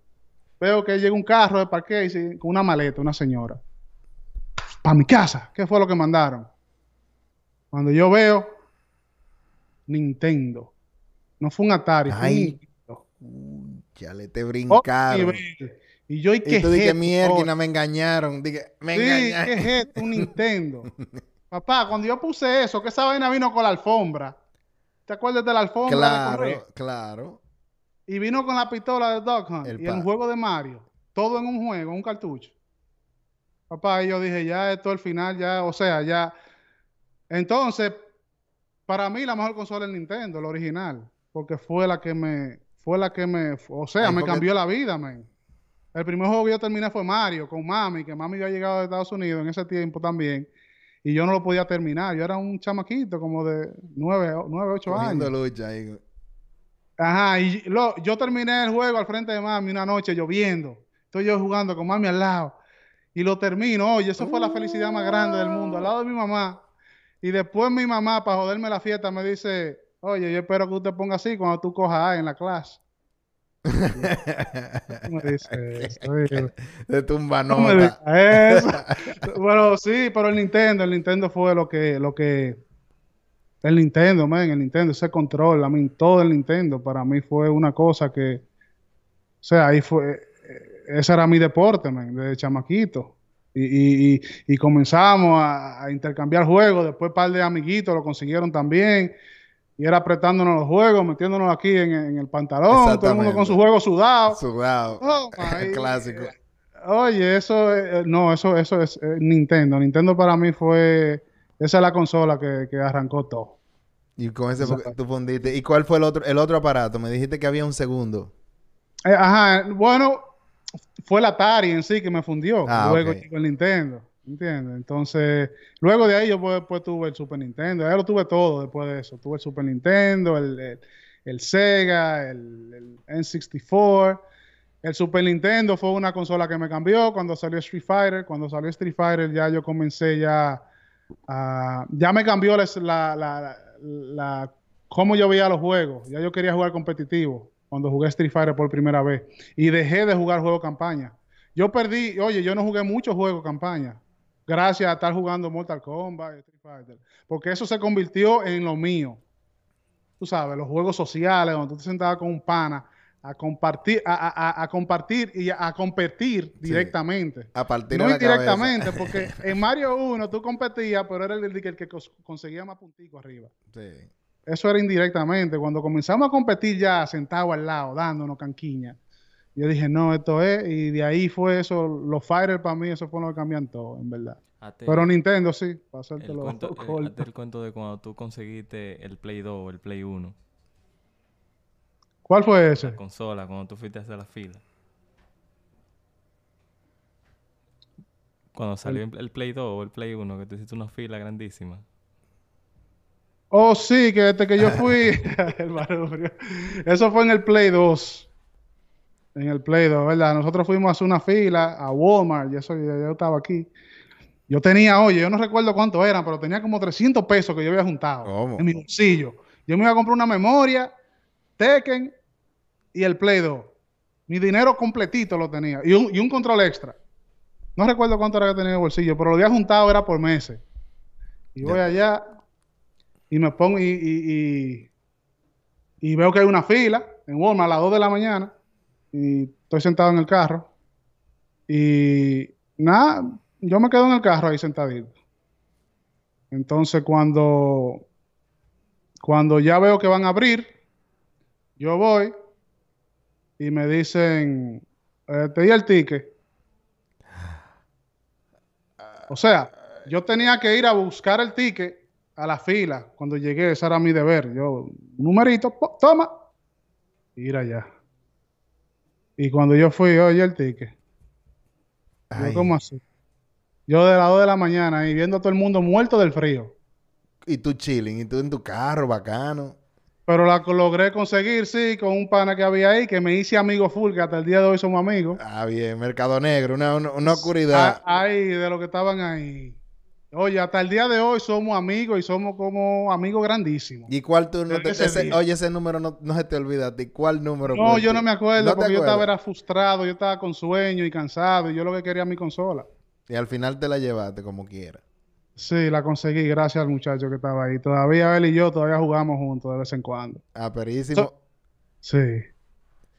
S2: veo que llega un carro de parque y con una maleta, una señora. Para mi casa, ¿qué fue lo que mandaron? Cuando yo veo Nintendo, no fue un Atari, fue un
S1: Ay.
S2: Nintendo.
S1: Ya le te brincaron.
S2: nivel. Y yo, ¿y qué
S1: Y tú dije, mierda, me engañaron. Dije, me
S2: Sí,
S1: engañaron.
S2: ¿qué es? Un Nintendo. [laughs] Papá, cuando yo puse eso, que esa vaina vino con la alfombra. ¿Te acuerdas de la alfombra de?
S1: Claro, claro.
S2: Y vino con la pistola de Duck Hunt.
S1: El
S2: y el
S1: pa-
S2: juego de Mario. Todo en un juego, un cartucho. Papá, y yo dije, ya esto al final, ya, o sea, ya. Entonces, para mí la mejor consola es Nintendo, la original. Porque fue la que me, fue la que me, o sea,
S1: Ay,
S2: me cambió la vida, man. El primer juego que yo terminé fue Mario, con Mami, que Mami había llegado de Estados Unidos en ese tiempo también. Y yo no lo podía terminar. Yo era un chamaquito como de nueve, nueve ocho
S1: Cogiendo
S2: años.
S1: lucha ahí.
S2: Ajá, y lo- yo terminé el juego al frente de mami una noche lloviendo. Estoy yo jugando con mami al lado. Y lo termino. Oye, eso fue la felicidad más grande del mundo, al lado de mi mamá. Y después mi mamá, para joderme la fiesta, me dice, oye, yo espero que usted ponga así cuando tú cojas A en la clase. ¿Cómo me dice eso?
S1: De [laughs] tumba
S2: no. [laughs] Bueno, sí, pero el Nintendo, el Nintendo fue lo que, lo que, el Nintendo, man, el Nintendo, ese control, a mí, todo el Nintendo, para mí fue una cosa que, o sea, ahí fue, eh, ese era mi deporte, man, desde chamaquito. Y, y, y, y comenzamos a, a intercambiar juegos, después un par de amiguitos lo consiguieron también, y era apretándonos los juegos, metiéndonos aquí en, en el pantalón, todo el mundo con su juego sudado.
S1: Sudado.
S2: Oh, [laughs]
S1: Clásico.
S2: Oye, eso, eh, no, eso, eso es eh, Nintendo. Nintendo para mí fue, esa es la consola que, que arrancó todo.
S1: Y con ese tú fundiste. ¿Y cuál fue el otro, el otro aparato? Me dijiste que había un segundo.
S2: Eh, ajá, bueno, fue el Atari en sí que me fundió.
S1: Ah,
S2: luego
S1: ok.
S2: llegó el Nintendo, ¿entiendes? Entonces, luego de ahí yo pues, después tuve el Super Nintendo. Ya lo tuve todo después de eso. Tuve el Super Nintendo, el, el- Sega, el, el N64. El Super Nintendo fue una consola que me cambió cuando salió Street Fighter. Cuando salió Street Fighter ya yo comencé ya a... Ya me cambió la, la, la, la- cómo yo veía los juegos. Ya yo quería jugar competitivo cuando jugué Street Fighter por primera vez. Y dejé de jugar juego campaña. Yo perdí, oye, yo no jugué muchos juegos campaña. Gracias a estar jugando Mortal Kombat Street Fighter. Porque eso se convirtió en lo mío. Tú sabes, los juegos sociales, donde tú te sentabas con un pana a compartir, a, a- a- a compartir y a, competir directamente.
S1: A partir
S2: No
S1: de la
S2: indirectamente, porque [laughs] en Mario 1 tú competías, pero era el, el que conseguía más punticos arriba.
S1: Sí.
S2: Eso era indirectamente. Cuando comenzamos a competir ya sentados al lado, dándonos canquiña, yo dije, no, esto es, y de ahí fue eso, los fighters para mí, eso fue lo que cambian todo, en verdad. Pero Nintendo sí, para
S3: el
S2: hacértelo
S3: cuento, eh, [laughs]
S2: corto.
S3: hazte el cuento de cuando tú conseguiste el Play 2 o el Play 1,
S2: ¿Cuál fue ese?
S3: la consola, cuando tú fuiste a hacer la fila. Cuando salió el, el Play 2 o el Play 1, que tú hiciste una fila grandísima.
S2: Oh, sí, que desde que yo fui, [laughs] el. Eso fue en el Play 2. En el Play 2, ¿verdad? Nosotros fuimos a hacer una fila a Walmart, y eso yo, yo estaba aquí. Yo tenía, oye, yo no recuerdo cuánto eran, pero tenía como 300 pesos que yo había juntado
S1: ¿Cómo?
S2: en mi bolsillo. Yo me iba a comprar una memoria, Tekken y el Play 2. Mi dinero completito lo tenía. Y un, y un control extra. No recuerdo cuánto era que tenía en el bolsillo, pero lo había juntado era por meses. Y voy
S1: Ya.
S2: allá y me pongo y, y- y- y veo que hay una fila en Walmart a las 2 de la mañana y estoy sentado en el carro y nada, yo me quedo en el carro ahí sentadito. Entonces cuando, cuando ya veo que van a abrir, yo voy y me dicen, eh, te di el ticket. O sea, yo tenía que ir a buscar el ticket a la fila cuando llegué, ese era mi deber. Yo, numerito, toma, ir allá. Y cuando yo fui, oye el ticket. Yo, ¿cómo así? Yo de las 2 de la mañana y viendo a todo el mundo muerto del frío.
S1: Y tú chilling, y tú en tu carro, bacano.
S2: Pero la logré conseguir, sí, con un pana que había ahí, que me hice amigo full, que hasta el día de hoy somos amigos.
S1: Ah, bien, Mercado Negro, una, una, una oscuridad.
S2: Ah, Ahí, de los que estaban ahí. Oye, hasta el día de hoy somos amigos y somos como amigos grandísimos.
S1: ¿Y cuál tú no te,
S2: ese
S1: ese-
S2: día.
S1: oye, ese número no, no se te olvida a ti? ¿Cuál número?
S2: No, yo no me acuerdo
S1: ¿No te
S2: porque yo estaba era frustrado, yo estaba con sueño y cansado y yo lo que quería mi consola.
S1: Y al final te la llevaste como quiera.
S2: Sí, la conseguí gracias al muchacho que estaba ahí. Todavía él y yo todavía jugamos juntos de vez en cuando.
S1: Ah, perísimo.
S2: So- Sí.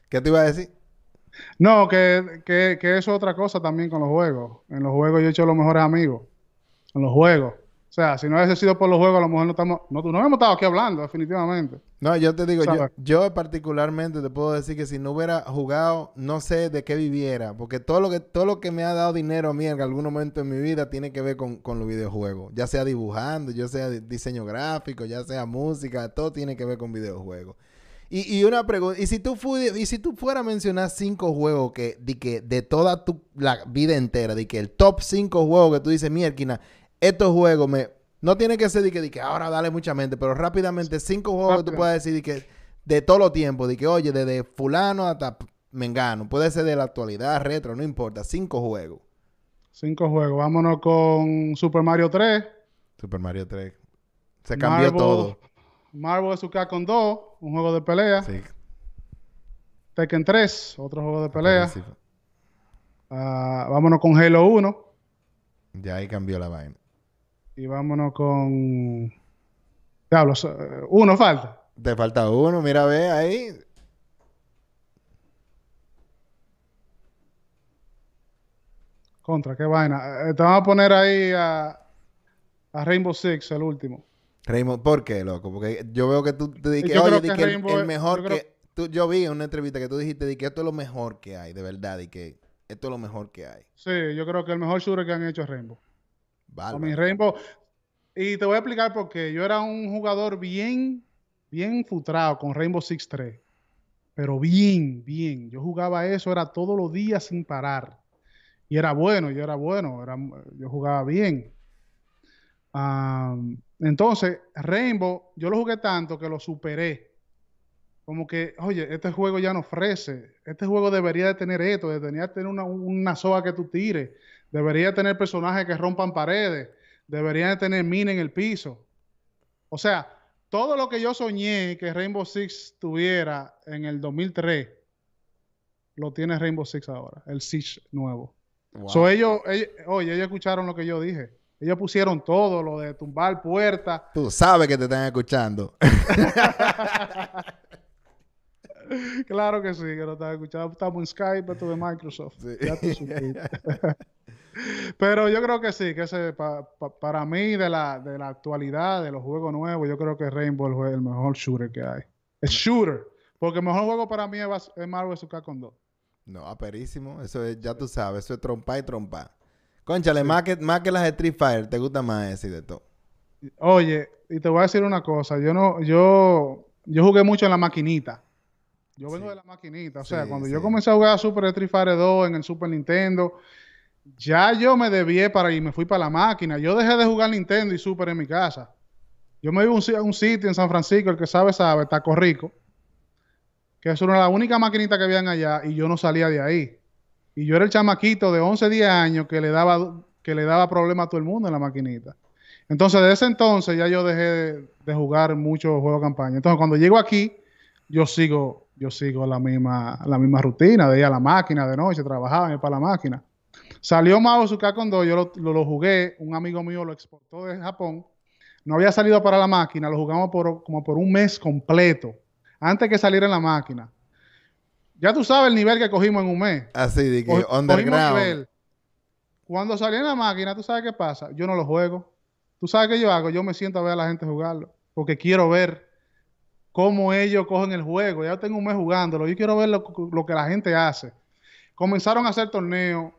S1: ¿Qué te iba a decir?
S2: No, que, que, que eso es otra cosa también con los juegos. En los juegos yo he hecho los mejores amigos. En los juegos. O sea, si no hubiese sido por los juegos, a lo mejor no estamos... No, no hemos estado aquí hablando, definitivamente.
S1: No, yo te digo, yo, yo particularmente te puedo decir que si no hubiera jugado, no sé de qué viviera, porque todo lo que, todo lo que me ha dado dinero a mí en algún momento en mi vida tiene que ver con, con los videojuegos, ya sea dibujando, ya sea di- diseño gráfico, ya sea música, todo tiene que ver con videojuegos. Y, y una pregunta, y si tú y si tú fueras a mencionar cinco juegos que, de que de toda tu la vida entera, de que el top cinco juegos que tú dices, mierda, estos juegos me no tiene que ser de que, de que ahora dale mucha mente, pero rápidamente cinco juegos que tú puedas decir de que de todos los tiempos, de que oye, desde fulano hasta mengano, puede ser de la actualidad, retro, no importa, cinco juegos.
S2: Cinco juegos. Vámonos con Super Mario 3.
S1: Super Mario 3. Se cambió
S2: Marvel-
S1: todo.
S2: Marvel vs. Capcom 2, un juego de pelea.
S1: Sí,
S2: Tekken 3, otro juego de pelea.
S1: sí,
S2: Ah, vámonos con Halo 1.
S1: Ya ahí cambió la vaina.
S2: Y vámonos con... Diablos, eh, uno falta.
S1: Te falta uno, mira, ve ahí.
S2: Contra, qué vaina. Eh, te vamos a poner ahí a, a Rainbow Six, el último.
S1: Raymond, ¿por qué, loco? Porque yo veo que tú te di que,
S2: Yo
S1: oye,
S2: que
S1: que el,
S2: Rainbow
S1: mejor
S2: yo creo-
S1: que... Tú, yo vi en una entrevista que tú dijiste de que esto es lo mejor que hay, de verdad, y que esto es lo mejor que hay.
S2: Sí, yo creo que el mejor shooter que han hecho es Rainbow.
S1: Bárbaro.
S2: mí Rainbow... Y te voy a explicar por qué. Yo era un jugador bien, bien futrado con Rainbow Six 3. Pero bien, bien. Yo jugaba eso, era todos los días sin parar. Y era bueno, yo era bueno, era, yo jugaba bien. Am, entonces, Rainbow, yo lo jugué tanto que lo superé. Como que, oye, este juego ya no ofrece. Este juego debería de tener esto, debería tener una, una soga que tú tires. Debería tener personajes que rompan paredes. Debería de tener mina en el piso. O sea, todo lo que yo soñé que Rainbow Six tuviera en el 2003, lo tiene Rainbow Six ahora, el Siege nuevo.
S1: Wow.
S2: So, ellos, ellos- oye, ellos escucharon lo que yo dije. Ellos pusieron todo, lo de tumbar puertas.
S1: Tú sabes que te están escuchando. [laughs]
S2: Claro que sí, que lo están escuchando. Estamos en Skype, esto de Microsoft.
S1: Sí.
S2: Ya. [laughs] Pero yo creo que sí, que ese, pa- pa- para mí, de la, de la actualidad, de los juegos nuevos, yo creo que Rainbow es el, mejor shooter que hay. Es shooter. Porque el mejor juego para mí es, Marvel vs. Capcom 2.
S1: No, aperísimo. Eso es, ya tú sabes, eso es trompa y trompa. Conchale, más, que, más que las de Street Fighter, ¿te gusta más ese y de todo?
S2: Oye, y te voy a decir una cosa. Yo no, yo, yo jugué mucho en la maquinita. Yo vengo
S1: Sí.
S2: de la maquinita. O sea,
S1: Sí,
S2: cuando yo comencé a jugar Super Street Fighter 2 en el Super Nintendo, ya yo me debié para y me fui para la máquina. Yo dejé de jugar Nintendo y Super en mi casa. Yo me iba a un, sitio en San Francisco, el que sabe, sabe, Taco Rico, que es una de las únicas maquinitas que habían allá y yo no salía de ahí. Y yo era el chamaquito de 11, 10 años que le daba, que le daba problema a todo el mundo en la maquinita. Entonces, desde ese entonces ya yo dejé de, de jugar muchos juegos de campaña. Entonces, cuando llego aquí, yo sigo, yo sigo la misma, la misma rutina de ir a la máquina de noche, trabajaba, para la máquina. Salió Mao Capcom 2, yo lo, lo, lo jugué, un amigo mío lo exportó de Japón, no había salido para la máquina, lo jugamos por, como por un mes completo, antes que saliera en la máquina. Ya tú sabes el nivel que cogimos en un mes.
S1: Así, de que underground.
S2: nivel. Cuando salí en la máquina, ¿tú sabes qué pasa? Yo no lo juego. ¿Tú sabes qué yo hago? Yo me siento a ver a la gente jugarlo. Porque quiero ver cómo ellos cogen el juego. Ya tengo un mes jugándolo. Yo quiero ver lo, lo que la gente hace. Comenzaron a hacer torneos.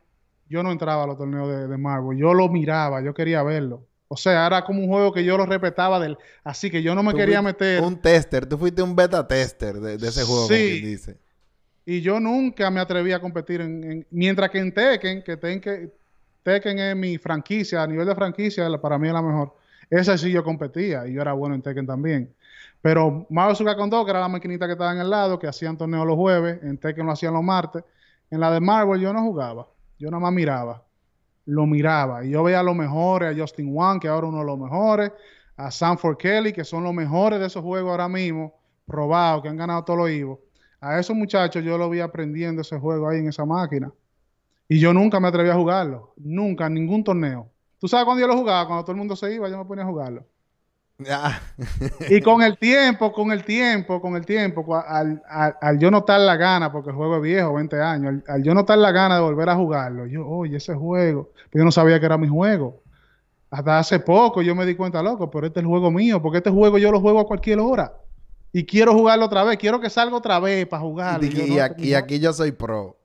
S2: Yo no entraba a los torneos de, de Marvel. Yo lo miraba, yo quería verlo. O sea, era como un juego que yo lo respetaba del, así que yo no me
S1: Tú
S2: quería meter.
S1: Un tester, tú fuiste un beta tester de, de ese juego, como
S2: Sí.
S1: quien dice.
S2: Y yo nunca me atreví a competir en, en- mientras que en Tekken, que Tekken, Tekken es mi franquicia, a nivel de franquicia, para mí es la mejor. Esa sí yo competía y yo era bueno en Tekken también. Pero Mario Suga con que era la maquinita que estaba en el lado, que hacían torneos los jueves, en Tekken lo hacían los martes. En la de Marvel yo no jugaba, yo nada más miraba. Lo miraba. Y yo veía a los mejores, a Justin Wang, que ahora uno de los mejores, a Sanford Kelly, que son los mejores de esos juegos ahora mismo, probados, que han ganado todos los Ivo. A esos muchachos yo lo vi aprendiendo ese juego ahí en esa máquina. Y yo nunca me atreví a jugarlo. Nunca, en ningún torneo. ¿Tú sabes cuándo yo lo jugaba? Cuando todo el mundo se iba, yo me ponía a jugarlo.
S1: Ah,
S2: Y con el tiempo, con el tiempo, con el tiempo, al, al- al yo notar la gana, porque el juego es viejo, 20 años, al, al yo notar la gana de volver a jugarlo, yo, oye, ese juego, pero yo no sabía que era mi juego. Hasta hace poco yo me di cuenta, loco, pero este es el juego mío, porque este juego yo lo juego a cualquier hora. Y quiero jugarlo otra vez, quiero que salga otra vez para jugarlo.
S1: y,
S2: yo,
S1: y
S2: no,
S1: aquí, y aquí yo soy pro.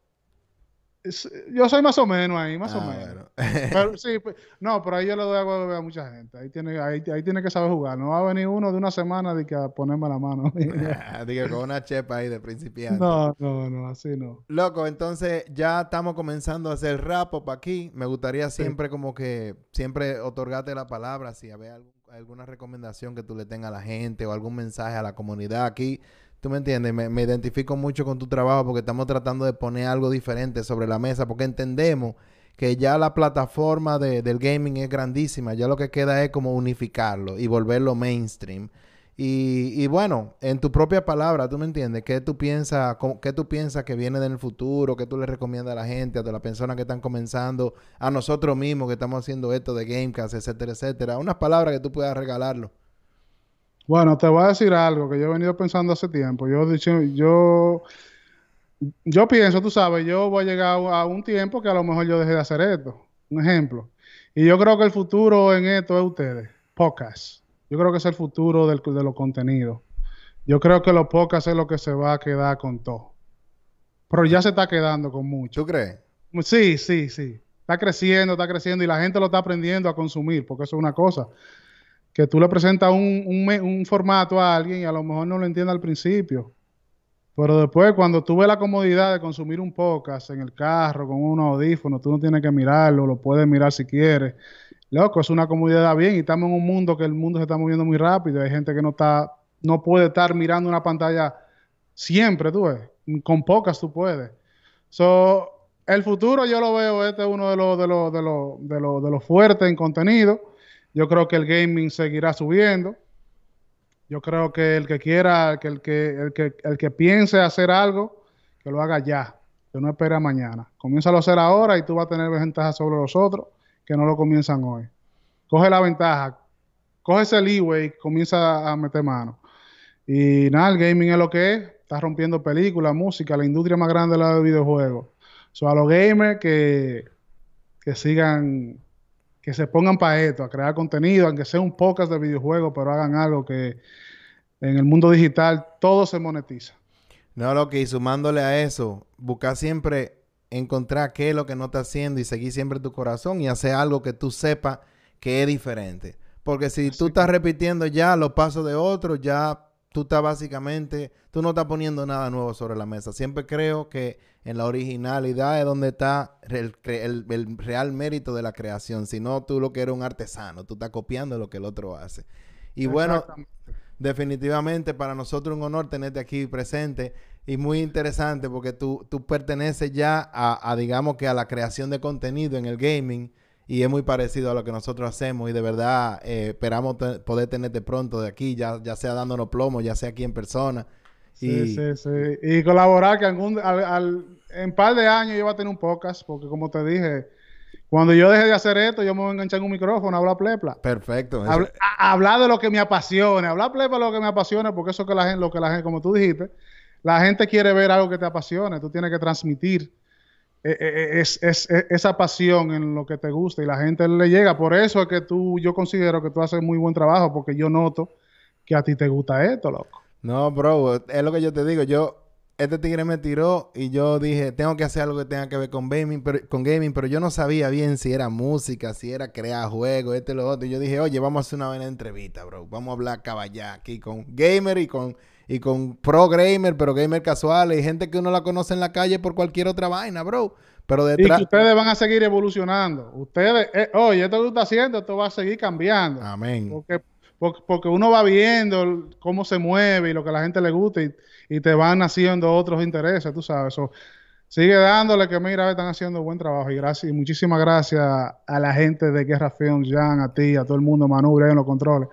S2: Es- Yo soy más o menos ahí, más o
S1: Ah,
S2: menos.
S1: bueno. [laughs]
S2: Pero, [laughs] sí, pues, no, pero ahí yo le doy agua beber a mucha gente. Ahí tiene, ahí, ahí tiene que saber jugar. No va a venir uno de una semana de que a ponerme la mano. [laughs]
S1: Digo, con una chepa ahí de principiante.
S2: no, no, no, así no.
S1: Loco, entonces ya estamos comenzando a hacer rap up aquí. Me gustaría
S2: Sí.
S1: siempre como que, siempre otorgarte la palabra, si había algún- alguna recomendación que tú le tengas a la gente o algún mensaje a la comunidad aquí. Tú me entiendes, me, me identifico mucho con tu trabajo porque estamos tratando de poner algo diferente sobre la mesa porque entendemos que ya la plataforma de- del gaming es grandísima, ya lo que queda es como unificarlo y volverlo mainstream. Y, y bueno, en tu propia palabra, ¿tú me entiendes? ¿Qué tú piensas, qué tú piensas que viene en el futuro? ¿Qué tú le recomiendas a la gente, a las personas que están comenzando, a nosotros mismos que estamos haciendo esto de Gamecast, etcétera, etcétera? Unas palabras que tú puedas regalarlo.
S2: Bueno, te voy a decir algo que yo he venido pensando hace tiempo. Yo, he dicho- yo, yo pienso, tú sabes, yo voy a llegar a un tiempo que a lo mejor yo deje de hacer esto. Un ejemplo. Y yo creo que el futuro en esto es ustedes, podcast. Yo creo que es el futuro del, de los contenidos. Yo creo que los podcasts es lo que se va a quedar con todo. Pero ya se está quedando con mucho.
S1: ¿Tú crees?
S2: Sí, sí, sí. Está creciendo, está creciendo y la gente lo está aprendiendo a consumir, porque eso es una cosa. Que tú le presentas un, un un formato a alguien y a lo mejor no lo entiende al principio. Pero después, cuando tú ves la comodidad de consumir un podcast en el carro, con unos audífonos, tú no tienes que mirarlo, lo puedes mirar si quieres. Loco, es una comodidad bien y estamos en un mundo que el mundo se está moviendo muy rápido. Hay gente que no está, no puede estar mirando una pantalla siempre, tú ves. Con pocas tú puedes. So, el futuro yo lo veo, este es uno de los de los de los de los de los fuertes en contenido. Yo creo que el gaming seguirá subiendo. Yo creo que el que quiera, que el que el que el que piense hacer algo, que lo haga ya, que no espere a mañana. Comiénzalo a hacer ahora y tú vas a tener ventaja sobre los otros que no lo comienzan hoy. Coge la ventaja, coge ese leeway y comienza a meter mano. Y nada, el gaming es lo que es. Está rompiendo películas, música, la industria más grande de los videojuegos. So, a los gamers que, que sigan, que se pongan para esto, a crear contenido, aunque sea un podcast de videojuegos, pero hagan algo que en el mundo digital todo se monetiza.
S1: No, lo que y sumándole a eso, buscar siempre encontrar qué es lo que no está haciendo y seguir siempre tu corazón y hacer algo que tú sepas que es diferente. Porque si tú estás repitiendo ya los pasos de otros, ya tú estás básicamente, tú no estás poniendo nada nuevo sobre la mesa. Siempre creo que en la originalidad es donde está el, el- el real mérito de la creación. Si no, tú lo que eres un artesano, tú estás copiando lo que el otro hace. Y bueno, definitivamente para nosotros un honor tenerte aquí presente y muy interesante porque tú, tú perteneces ya a, a, digamos que a la creación de contenido en el gaming y es muy parecido a lo que nosotros hacemos y de verdad eh, esperamos poder tenerte pronto de aquí, ya, ya sea dándonos plomo, ya sea aquí en persona.
S2: Sí,
S1: y
S2: sí, sí. Y colaborar que algún, al, al- en par de años yo voy a tener un podcast, porque como te dije, cuando yo deje de hacer esto, yo me voy a enganchar en un micrófono a hablar plepla.
S1: perfecto.
S2: Habla- a- hablar de lo que me apasione, hablar plepla de lo que me apasione, porque eso que la gente, lo que la gente, como tú dijiste, la gente quiere ver algo que te apasione, tú tienes que transmitir eh, eh, es, es- es- esa pasión en lo que te gusta y la gente le llega. Por eso es que tú, yo considero que tú haces muy buen trabajo, porque yo noto que a ti te gusta esto, loco.
S1: No, bro, es lo que yo te digo. Yo, este tigre me tiró y yo dije, tengo que hacer algo que tenga que ver con gaming, pero, con gaming, pero yo no sabía bien si era música, si era crear juegos, este y lo otro. Y yo dije, oye, vamos a hacer una buena entrevista, bro. Vamos a hablar caballá aquí con gamer y con, y con pro gamer, pero gamer casuales y gente que uno la conoce en la calle por cualquier otra vaina, bro. Pero
S2: Y
S1: detrás...
S2: que ustedes van a seguir evolucionando. Ustedes, eh, oye, esto que tú estás haciendo, esto va a seguir cambiando.
S1: Amén.
S2: Porque, porque, uno va viendo cómo se mueve y lo que a la gente le gusta y, y te van haciendo otros intereses, tú sabes. So, sigue dándole que mira, están haciendo buen trabajo y gracias y muchísimas gracias a la gente de Guerra Film, Jan, a ti, a todo el mundo, Manu, en los controles,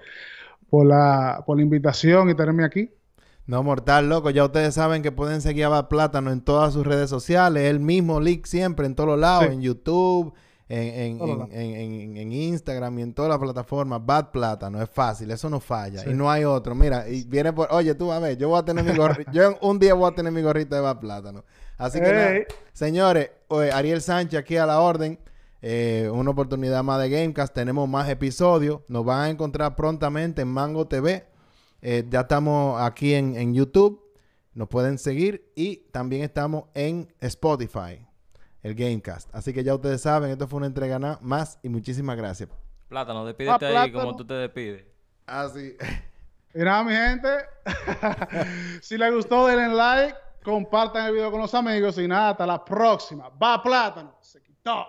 S2: por la, por la invitación y tenerme aquí.
S1: No, mortal, loco. Ya ustedes saben que pueden seguir a Bad Plátano en todas sus redes sociales. El mismo link siempre en todos los lados.
S2: Sí.
S1: En YouTube, en, en, en- en- Instagram y en todas las plataformas. Bad Plátano. Es fácil. Eso no falla.
S2: Sí.
S1: Y no hay otro. Mira, y viene por... Oye, tú a ver. Yo voy a tener mi gorrito. [laughs] yo un día voy a tener mi gorrito de Bad Plátano. Así que nada. Señores, oye, Ariel Sánchez aquí a la orden. Eh, una oportunidad más de Gamecast. Tenemos más episodios. Nos van a encontrar prontamente en Mango TV. Eh, ya estamos aquí en, en YouTube. Nos pueden seguir. Y también estamos en Spotify. El Gamecast. Así que ya ustedes saben, esto fue una entrega más. Y muchísimas gracias.
S3: Plátano, despídete
S2: Ah,
S3: ahí como tú te despides.
S1: Así.
S2: Y nada, mi gente, [laughs] si les gustó, denle like, compartan el video con los amigos y nada, hasta la próxima. Va plátano, se quitó.